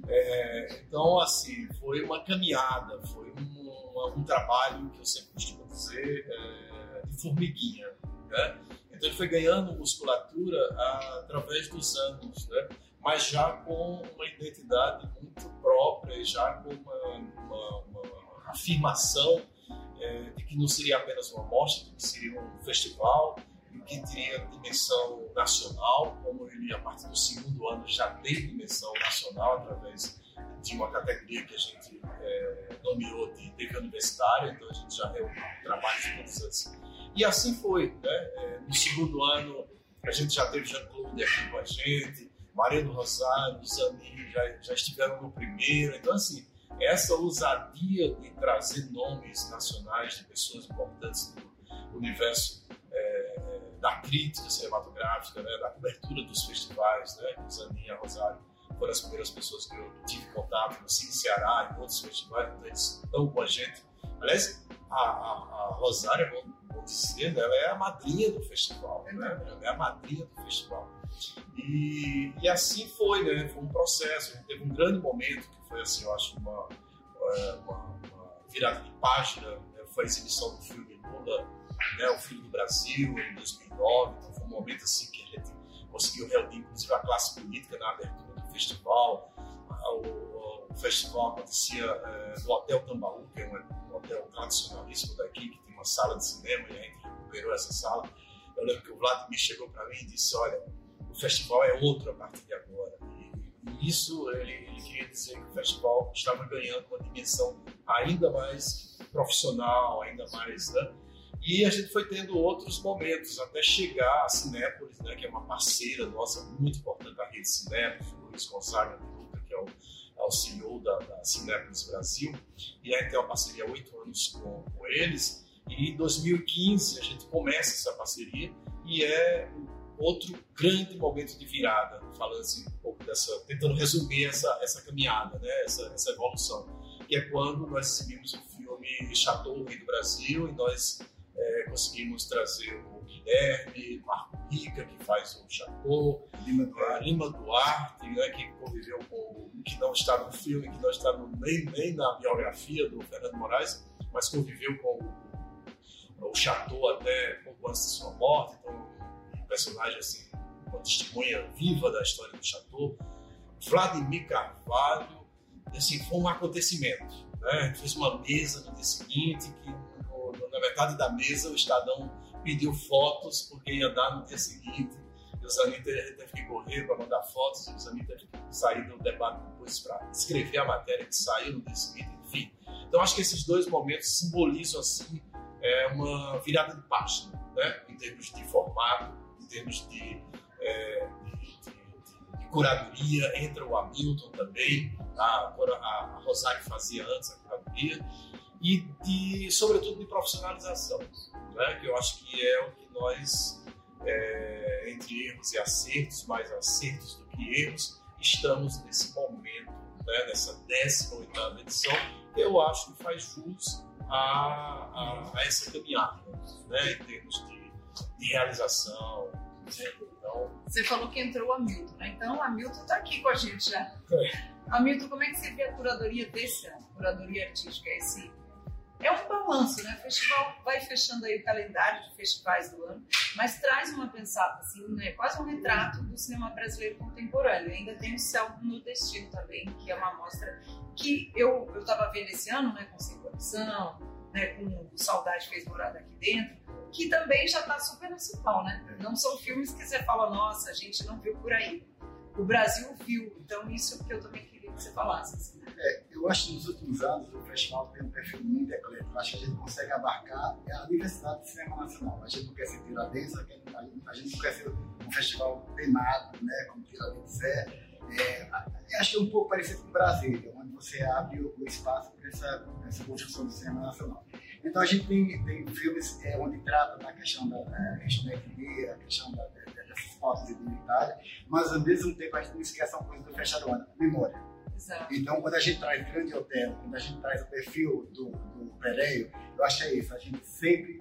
[SPEAKER 18] é, então assim, foi uma caminhada, foi um, um, trabalho que eu sempre costumo dizer é, de formiguinha, né? Então ele foi ganhando musculatura através dos anos, né? mas já com uma identidade muito própria já com uma, uma, uma afirmação é, de que não seria apenas uma mostra, de que seria um festival, que teria dimensão nacional, como ele, a partir do segundo ano, já tem dimensão nacional através de uma categoria que a gente é, nomeou de TV universitária, então a gente já reuniu trabalhos de todos. E assim foi. Né? É, no segundo ano, a gente já teve Jean-Claude aqui com a gente, Maria do Rosário, Zanin já, já estiveram no primeiro. Então, assim, essa ousadia de trazer nomes nacionais de pessoas importantes do universo é, da crítica cinematográfica, né, da cobertura dos festivais, né, Zanin e Rosário foram as primeiras pessoas que eu tive contato no Cine Ceará e outros festivais, então eles estão com a gente. Aliás, a, a, a Rosária, vou dizer, ela é a madrinha do festival, né? ela é a madrinha do festival. E, e assim foi, né? Foi um processo. Teve um grande momento que foi, assim, eu acho, uma, é, uma, uma virada de página. Né? Foi a exibição do filme Lula, né? O Filho do Brasil, em 2009. Então foi um momento assim que a gente conseguiu reunir, inclusive, a classe política na abertura festival. O, o festival acontecia é, no Hotel Tambaú, que é um hotel tradicionalíssimo daqui, que tem uma sala de cinema, e a gente recuperou essa sala. Eu lembro que o Vladimir chegou para mim e disse: Olha, o festival é outro a partir de agora. E, e isso ele, ele, queria dizer que o festival estava ganhando uma dimensão ainda mais profissional, ainda mais. Né? E a gente foi tendo outros momentos até chegar a Cinépolis, né, que é uma parceira nossa muito importante da rede Cinépolis, o Luiz Gonzaga Luca, que é o, é o CEO da, da Cinépolis Brasil. E aí tem uma parceria há oito anos com, com eles. E em 2015 a gente começa essa parceria e é outro grande momento de virada, falando assim um pouco dessa, tentando resumir essa, essa caminhada, né, essa, essa evolução, que é quando nós exibimos o filme Chateau, Rei do Brasil, e nós é, conseguimos trazer o Guilherme, Marco Rica, que faz o Chateau, Lima Duarte, Lima Duarte né, que conviveu com que não está no filme, que não está no, nem, nem na biografia do Fernando Moraes, mas conviveu com o, o Chateau até pouco antes de sua morte, então personagem assim, uma testemunha viva da história do Chateau. Vladimir Carvalho, assim, foi um acontecimento. Né? A gente fez uma mesa no dia seguinte, que na metade da mesa o Estadão pediu fotos porque ia dar no dia seguinte. E o Zanin teve, que correr para mandar fotos, e o Zanin teve que sair do debate depois para escrever a matéria que saiu no dia seguinte, enfim. Então acho que esses dois momentos simbolizam assim é, uma virada de página, né? em termos de formato termos de, é, de, de, de, curadoria, entra o Hamilton também, tá? a, a Rosário fazia antes a curadoria, e de, sobretudo de profissionalização, né? que eu acho que é o que nós, é, entre erros e acertos, mais acertos do que erros, estamos nesse momento, né? nessa 18 edição, eu acho que faz jus a, a, a essa caminhada, né? em termos de de realização. Então...
[SPEAKER 4] Você falou que entrou o Hamilton, né? Então o Hamilton está aqui com a gente já. É. Hamilton, como é que você vê a curadoria desse ano? Curadoria artística, esse é um balanço, né? O festival vai fechando aí o calendário de festivais do ano, mas traz uma pensada, assim, né? quase um retrato do cinema brasileiro contemporâneo. Ainda tem o Céu no Destino também, que é uma amostra que eu estava vendo esse ano, né? Com Sem Condição, né? com o Saudade Fez Morada Aqui Dentro, que também já está super nacional, né? É. Não são filmes que você fala, nossa, a gente não viu por aí. O Brasil viu, então isso é que eu também você falasse. Assim, né?
[SPEAKER 19] é, eu acho que nos últimos anos o festival tem um perfil muito eclético. Acho que a gente consegue abarcar a diversidade do cinema nacional. A gente não quer ser Tiradentes, a gente não quer ser um festival temático, né, como Tiradentes é. é acho que é um pouco parecido com Brasília, onde você abre o espaço para essa, essa construção do cinema nacional. Então a gente tem, tem filmes é, onde trata da questão da, da questão economia, a questão da, da, dessas pautas identitárias, mas ao mesmo tempo a gente não esquece uma coisa do fechado memória. Exato. Então, quando a gente traz grande hotel, quando a gente traz o perfil do, do Pereio, eu acho que é isso. A gente sempre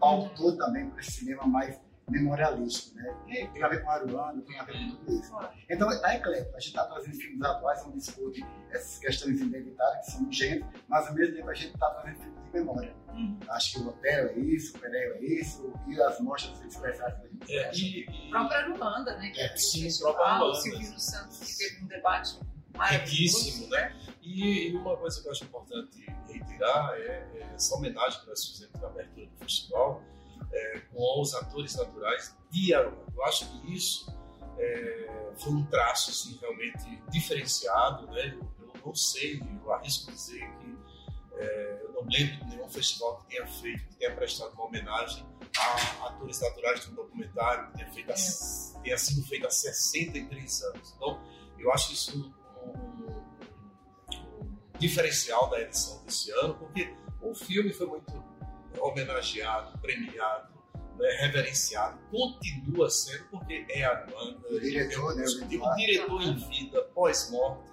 [SPEAKER 19] pautou também para esse cinema mais memorialístico, né? E tem a ver com Aruanda, tem a ver com tudo isso. Então, é eclético. A gente está trazendo filmes atuais onde discute essas questões identitárias que são urgentes, mas ao mesmo tempo a gente está trazendo filmes de memória. Acho que o Hotel é isso, o Pereira é isso, e as mostras especiais que a gente
[SPEAKER 18] É,
[SPEAKER 19] faz.
[SPEAKER 18] e,
[SPEAKER 4] A própria Ruanda, né? Que
[SPEAKER 19] É,
[SPEAKER 18] sim, própria Ruanda.
[SPEAKER 4] O Silvio Santos, que teve um debate.
[SPEAKER 18] Riquíssimo, né? E, uma coisa que eu acho importante reiterar é, é essa homenagem que nós fizemos na abertura do festival é, com os atores naturais de Aruanda. Eu acho que isso é, foi um traço assim, realmente diferenciado, né? Eu, eu não sei, eu arrisco dizer que é, eu não lembro de nenhum festival que tenha feito, que tenha prestado uma homenagem a atores naturais de um documentário que tenha, feito a- tenha sido feito há 63 anos. Então, eu acho isso diferencial da edição desse ano, porque o filme foi muito homenageado, premiado, né, reverenciado, continua sendo, porque é a banda,
[SPEAKER 19] O diretor, né, o
[SPEAKER 18] o
[SPEAKER 19] Eduardo.
[SPEAKER 18] diretor em vida, pós-morte,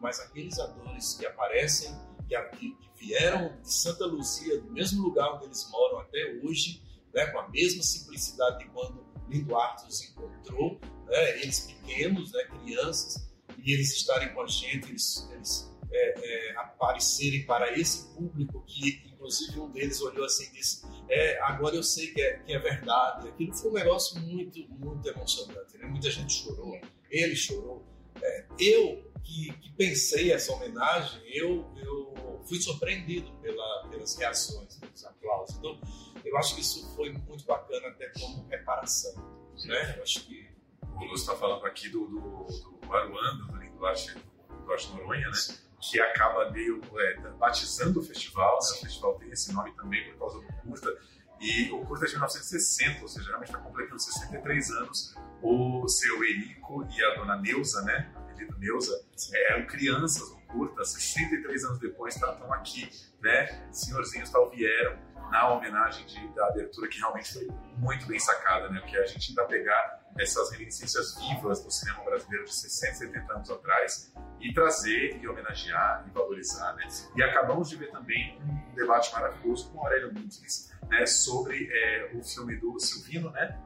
[SPEAKER 18] mas aqueles atores que aparecem, que- que vieram de Santa Luzia, do mesmo lugar onde eles moram até hoje, né, com a mesma simplicidade de quando Lindo Arte os encontrou, né, eles pequenos, né, crianças, e eles estarem com a gente, eles, eles é, é, aparecerem para esse público que, inclusive, um deles olhou assim e disse: é, agora eu sei que é, que é verdade. Aquilo foi um negócio muito, muito emocionante. Né? Muita gente chorou, ele chorou. É, eu que, que pensei essa homenagem, eu, eu fui surpreendido pela, pelas reações, pelos aplausos. Então, eu acho que isso foi muito bacana, até como reparação. Né? Eu acho que
[SPEAKER 3] O Lúcio está falando aqui do, do, do Aruanda, do Lindo Arte, do Arte Noronha, né? Que acaba meio é, batizando o festival. Né? O festival tem esse nome também por causa do curta. E o curta é de 1960, ou seja, realmente está completando 63 anos. O seu Erico e a dona Neuza, né? Apelido Neuza, é, eram crianças no curta, 63 anos depois estão aqui, né? Senhorzinhos tal vieram na homenagem de, da abertura que realmente foi muito bem sacada, né? Porque a gente ainda pegar essas reminiscências vivas do cinema brasileiro de 60, 70 anos atrás e trazer e homenagear e valorizar, né? E acabamos de ver também um debate maravilhoso com o Aurélio Nunes, né? Sobre é, o filme do Silvino, né?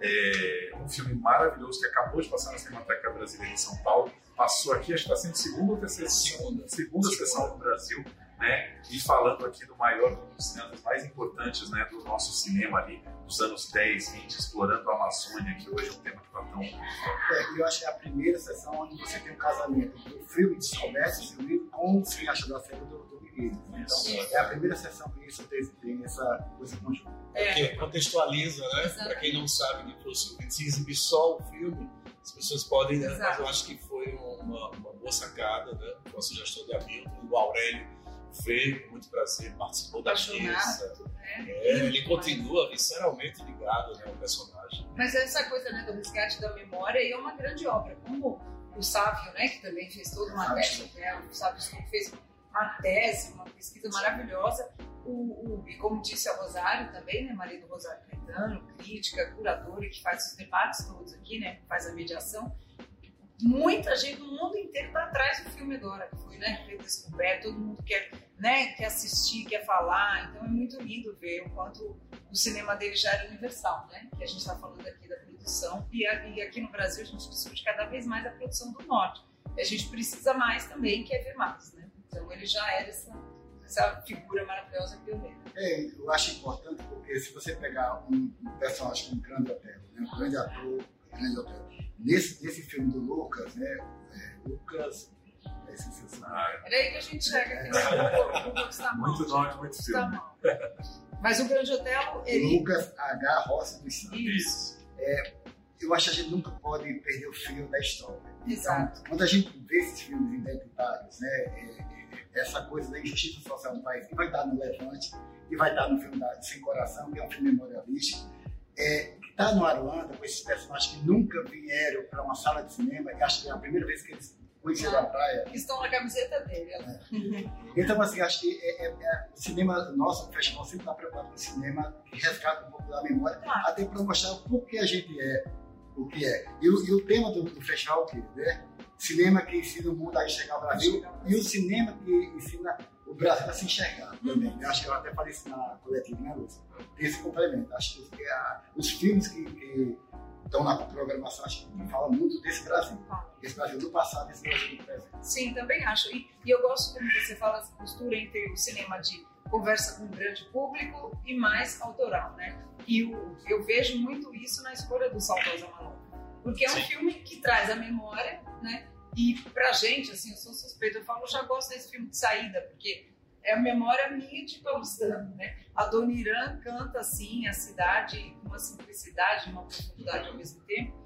[SPEAKER 3] É, um filme maravilhoso que acabou de passar na Cinemateca Brasileira em São Paulo, passou aqui, acho que está sendo segunda ou terceira segunda, segunda sessão no Brasil, né? E falando aqui do maior, um dos cinemas mais importantes, né, do nosso cinema ali, dos anos 10, 20, explorando a Amazônia, que hoje é um tema que está tão
[SPEAKER 19] É, e eu acho que é a primeira sessão onde você tem um casamento do filme de Silvestre Silvino com o cineasta da série do, do Miguel. Então, é a primeira sessão que isso tem, tem essa coisa conjunta.
[SPEAKER 18] Porque contextualiza, né? Para quem não sabe que o se exibir só o filme, as pessoas podem, né? mas eu acho que foi uma, uma boa sacada, né? Uma sugestão de Hamilton, o Aurélio com muito prazer, participou da mesa. É, ele continua visceralmente ligado né, ao personagem.
[SPEAKER 4] Mas essa coisa né, do resgate da memória é uma grande obra, como o Sávio, né, que também fez toda uma tese, né, o Sávio fez uma tese, uma pesquisa maravilhosa, o, o- e como disse a Rosário também, né, marido do Rosário Caetano, crítica, curadora, que faz os debates todos aqui, né, faz a mediação, muita gente no mundo inteiro está atrás do filme agora, que foi né, redescoberto, todo mundo quer, né, quer assistir, quer falar, então é muito lindo ver o quanto o cinema dele já era universal, né? Que a gente está falando aqui da produção e, e aqui no Brasil a gente discute cada vez mais a produção do norte. E a gente precisa mais também, quer ver mais, né? Então ele já era essa, essa figura maravilhosa pioneira.
[SPEAKER 19] É, eu acho importante porque se você pegar um, um personagem como Grande Hotel, né, um grande ator, Grande Hotel, nesse, nesse filme do Lucas, né, é, Lucas, é, esqueci o seu nome.
[SPEAKER 4] Era aí que a gente chega está mal.
[SPEAKER 19] Muito nome, muito filme.
[SPEAKER 4] mal. Mas o Grande Hotel, ele...
[SPEAKER 19] Lucas H. Rossi dos Santos.
[SPEAKER 4] Isso.
[SPEAKER 19] É, eu acho que a gente nunca pode perder o fio da história.
[SPEAKER 4] Exato.
[SPEAKER 19] Quando a gente vê esses filmes identitários, né, é, é, essa coisa da injustiça social no país, que vai estar no Levante, e vai estar no filme da Sem Coração, que é um filme memorialístico, é, está no Aruanda, com esses personagens que nunca vieram para uma sala de cinema, e acho que é a primeira vez que eles conheceram a praia.
[SPEAKER 4] Que estão na camiseta dele. ela.
[SPEAKER 19] Então, assim, acho que é, é- é- o cinema nosso, o festival sempre está preocupado com o cinema que resgata um pouco da memória, até para mostrar o porquê a gente é o que é. E o, e o tema do, do festival, que né? cinema que ensina o mundo a enxergar o Brasil, e o cinema que ensina o Brasil vai se enxergar também. Eu acho que eu até falei isso na coletiva, né, Lúcia? Tem esse complemento. Acho que a, os filmes que, que estão na programação, acho que fala muito desse Brasil. Esse Brasil do passado e esse Brasil do presente.
[SPEAKER 4] Sim, também acho. E, e eu gosto como você fala essa postura entre o cinema de conversa com o grande público e mais autoral, né? E o, eu vejo muito isso na escolha do Saudosa Malonga. Porque é um Sim. filme que traz a memória, né? E pra gente, assim, eu sou suspeita, eu falo, eu já gosto desse filme de saída, porque é a memória minha de paulistano, né? A Dona Irã canta, assim, a cidade com uma simplicidade, uma profundidade ao mesmo tempo,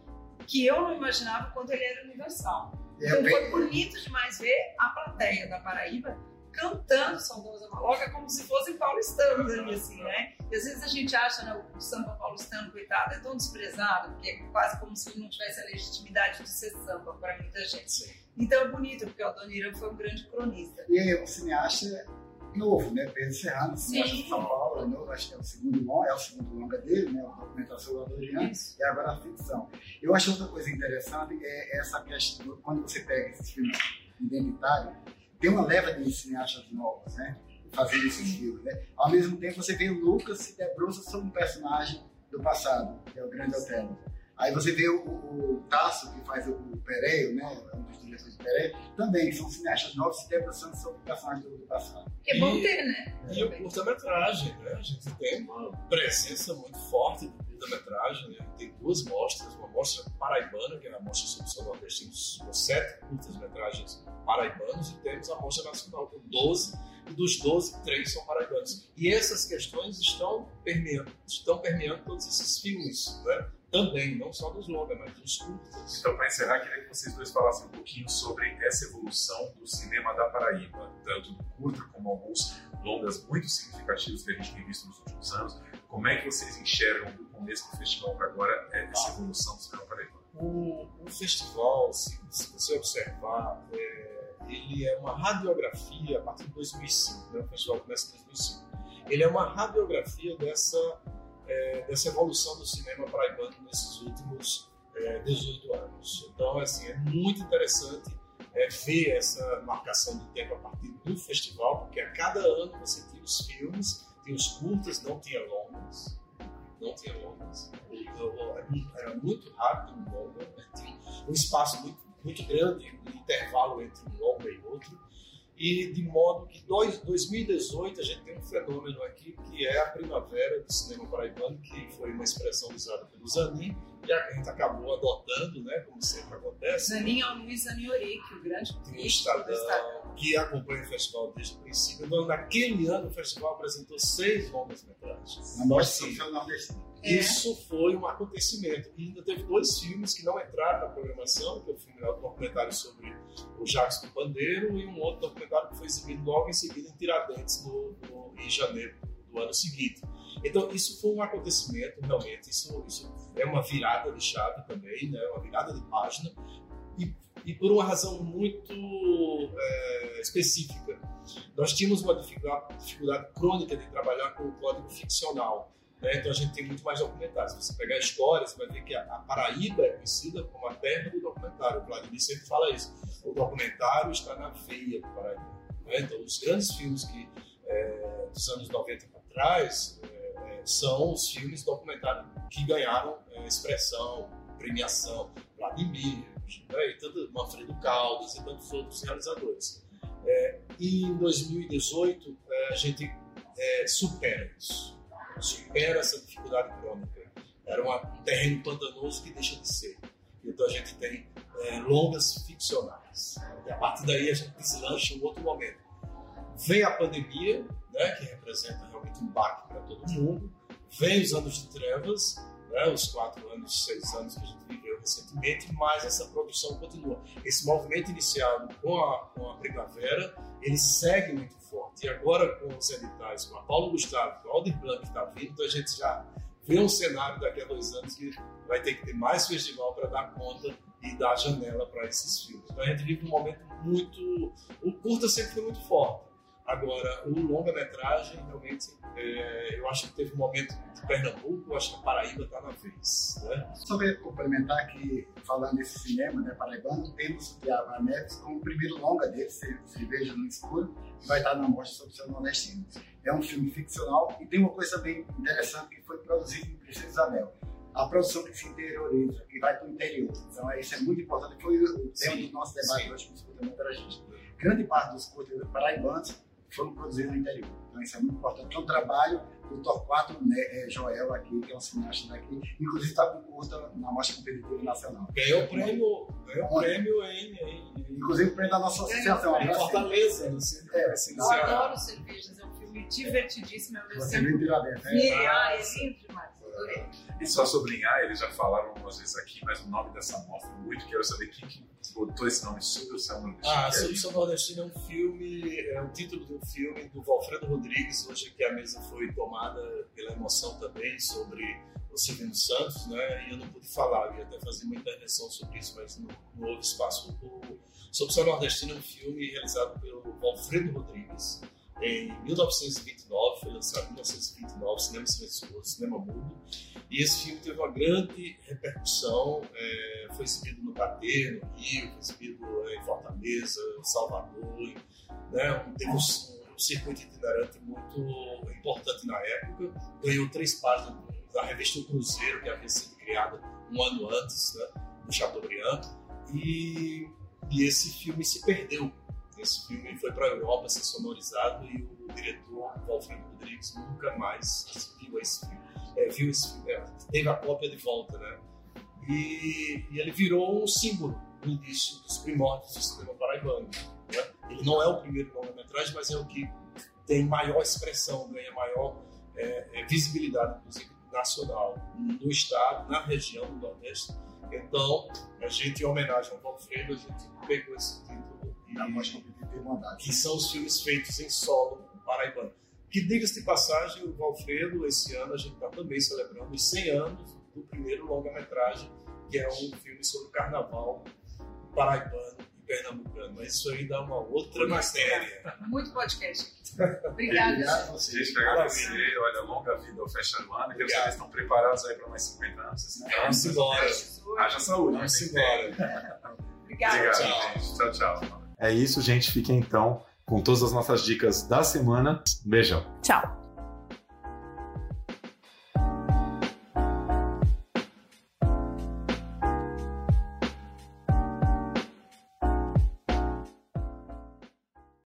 [SPEAKER 4] que eu não imaginava quando ele era universal. Então foi bonito demais ver a plateia da Paraíba cantando Saudosa Maloca como se fossem paulistanos ali, assim, né? E às vezes a gente acha, né, o samba paulistano, coitado, é tão desprezado, porque é quase como se ele não tivesse a legitimidade de ser samba para muita gente. Então é bonito, porque o Adoniran foi um grande cronista.
[SPEAKER 19] E é um cineasta novo, né? Pedro Serrano, cineasta de São Paulo, é novo, acho que é o segundo longa, é o segundo longa dele, né? O documentação do Adoniran, e agora a ficção. Eu acho outra coisa interessante é essa questão, quando você pega esses filmes identitários, tem uma leva de cineastas novos, né? Fazendo esses filmes, né? Ao mesmo tempo, você vê o Lucas se debruça sobre um personagem do passado, que é o Grande Otelo. Aí você vê o, o Tasso, que faz o, o Pereio, né? Um dos diretores do Pereio, também são cineastas novos se debruçando sobre o personagem do, do passado.
[SPEAKER 4] Que é bom ter, né?
[SPEAKER 18] E o curta-metragem, né? A gente tem uma presença muito forte do curta-metragem, né? Tem duas mostras, uma mostra paraibana, que é a mostra sobre o São Nordestinos, com sete curtas-metragens paraibanos, e temos a mostra nacional com 12, e dos 12, três são paraibanos. E essas questões estão permeando, estão permeando todos esses filmes, né? Também, não só dos longas, mas dos curtas.
[SPEAKER 20] Então, para encerrar, queria que vocês dois falassem um pouquinho sobre essa evolução do cinema da Paraíba, tanto do curta como alguns longas muito significativos que a gente tem visto nos últimos anos. Como é que vocês enxergam do começo do festival para agora essa evolução do cinema paraíba?
[SPEAKER 18] O, o festival, se, se, você observar, é, ele é uma radiografia a partir de 2005, né? o festival começa em 2005. Ele é uma radiografia dessa é, dessa evolução do cinema paraibano nesses últimos é, 18 anos. Então, assim, é muito interessante é, ver essa marcação de tempo a partir do festival, porque a cada ano você tinha os filmes, tinha os curtas, não tinha longas, não tinha longas. Era muito rápido um longa, tinha um espaço muito, muito grande, um intervalo entre um longa e outro e de modo que dois, 2018 a gente tem um fenômeno aqui que é a primavera do cinema paraibano, que foi uma expressão usada pelo Zanin e a gente acabou adotando, né, como sempre acontece.
[SPEAKER 4] Zanin é o Luiz Zanioric, o grande
[SPEAKER 18] um Estadão, que acompanha o festival desde o princípio. Então, naquele ano o festival apresentou seis longas-metragens.
[SPEAKER 19] Na mostra nordestina.
[SPEAKER 18] É. Isso foi um acontecimento. E ainda teve dois filmes que não entraram na programação, que é o filme o documentário sobre o Jacques do Pandeiro e um outro documentário que foi exibido logo em seguida em Tiradentes, no, no, em janeiro do ano seguinte. Então, isso foi um acontecimento, realmente. Isso, isso é uma virada de chave também, né? uma virada de página. E, e por uma razão muito é, específica. Nós tínhamos uma dificuldade, dificuldade crônica de trabalhar com o código ficcional. Né? Então a gente tem muito mais documentários. Se você pegar a história, você vai ver que a, Paraíba é conhecida como a terra do documentário. O Vladimir sempre fala isso. O documentário está na veia do Paraíba. Né? Então os grandes filmes que é, dos anos 90 para trás é, é, são os filmes documentários que ganharam é, expressão, premiação. Vladimir, né? e tanto Manfredo Caldas e tantos outros realizadores. É, e em 2018 é, a gente supera isso supera essa dificuldade crônica. Era um terreno pantanoso que deixa de ser. Então a gente tem é, longas ficcionais. E a partir daí a gente deslancha um outro momento. Vem a pandemia, né, que representa realmente um baque para todo mundo. Vem os anos de trevas, né, os quatro anos, seis anos que a gente viveu recentemente, mas essa produção continua. Esse movimento iniciado com a, com a primavera, ele segue muito forte. E agora com os editais, com a Paulo Gustavo, com a Aldir Blanc que está vindo, então a gente já vê um cenário daqui a dois anos que vai ter que ter mais festival para dar conta e dar janela para esses filmes. Então a gente vive um momento muito... O curta sempre foi muito forte. Agora, o longa-metragem, realmente, é, eu acho que teve um momento de Pernambuco, eu acho que a Paraíba está na vez. Né?
[SPEAKER 19] Só queria complementar que, falando desse cinema né, paraibano, temos o Tiago Neves como o primeiro longa dele, Cerveja no Escuro, que vai estar na mostra sobre o seu nordestino. É um filme ficcional e tem uma coisa bem interessante que foi produzido em Princesa Isabel a produção que se interioriza, que vai para o interior. Então, é, isso é muito importante. Foi o tema do nosso debate sim. hoje com os curtas Grande parte dos curtas paraibanos foram produzidos no interior. Então, isso é muito importante. É um trabalho do Torquato né, é, Joel aqui, que é um cineasta daqui, inclusive está com curta na Mostra Competitiva Nacional.
[SPEAKER 18] Ganhou o prêmio, ganhou prêmio em, em,
[SPEAKER 19] Inclusive o prêmio da nossa associação.
[SPEAKER 18] Em Fortaleza. No
[SPEAKER 4] é, eu adoro cervejas, é um filme divertidíssimo. Eu
[SPEAKER 19] Você viu Tiradentes,
[SPEAKER 4] né? Ah, é lindo demais.
[SPEAKER 20] E só sublinhar, eles já falaram algumas vezes aqui, mas o nome dessa mostra muito, quero saber quem que botou esse nome sobre o Céu Nordestino.
[SPEAKER 18] Ah, sobre o Céu Nordestino é um filme, é um título de um filme do Valfredo Rodrigues, hoje que a mesa foi tomada pela emoção também sobre o Silvino Santos, né? E eu não pude falar, eu ia até fazer uma intervenção sobre isso, mas não, não houve espaço. O, sobre o Céu Nordestino é um filme realizado pelo Valfredo Rodrigues em 1929, foi lançado em 1929, Cinema Silencioso, Cinema Mudo, e esse filme teve uma grande repercussão, é, foi exibido no Patê, no Rio, foi exibido em Fortaleza, Salvador, né, teve um, um, circuito itinerante muito importante na época, ganhou três páginas da revista O Cruzeiro, que havia sido criada um ano antes, né, no Chateaubriand, e, e esse filme se perdeu esse filme foi para a Europa ser sonorizado e o diretor, Walfredo Rodrigues, nunca mais viu esse filme. É, viu esse filme, é, teve a cópia de volta, né? E, e, ele virou um símbolo no início dos primórdios do cinema paraibano. Né? Ele não é o primeiro longa-metragem, mas é o que tem maior expressão, ganha maior é, é, visibilidade, inclusive nacional, no estado, na região do Nordeste. Então, a gente, em homenagem ao Valfredo, a gente pegou esse título e, que são os filmes feitos em solo paraibano. Que, diga-se de passagem, o Valfredo, esse ano, a gente está também celebrando os 100 anos do primeiro longa-metragem, que é um filme sobre o carnaval paraibano e pernambucano. Mas isso aí dá uma outra matéria.
[SPEAKER 4] Muito podcast. Obrigada.
[SPEAKER 20] Obrigado a vocês. Agradecer. Olha, longa vida ao Fecha do Ano. Saber se estão preparados aí para mais 50 anos.
[SPEAKER 18] Vamos embora.
[SPEAKER 20] Haja saúde.
[SPEAKER 18] Vamos embora.
[SPEAKER 4] Obrigada.
[SPEAKER 20] Obrigado, tchau. gente. Tchau, tchau.
[SPEAKER 3] É isso, gente. Fiquem então com todas as nossas dicas da semana. Beijão.
[SPEAKER 4] Tchau.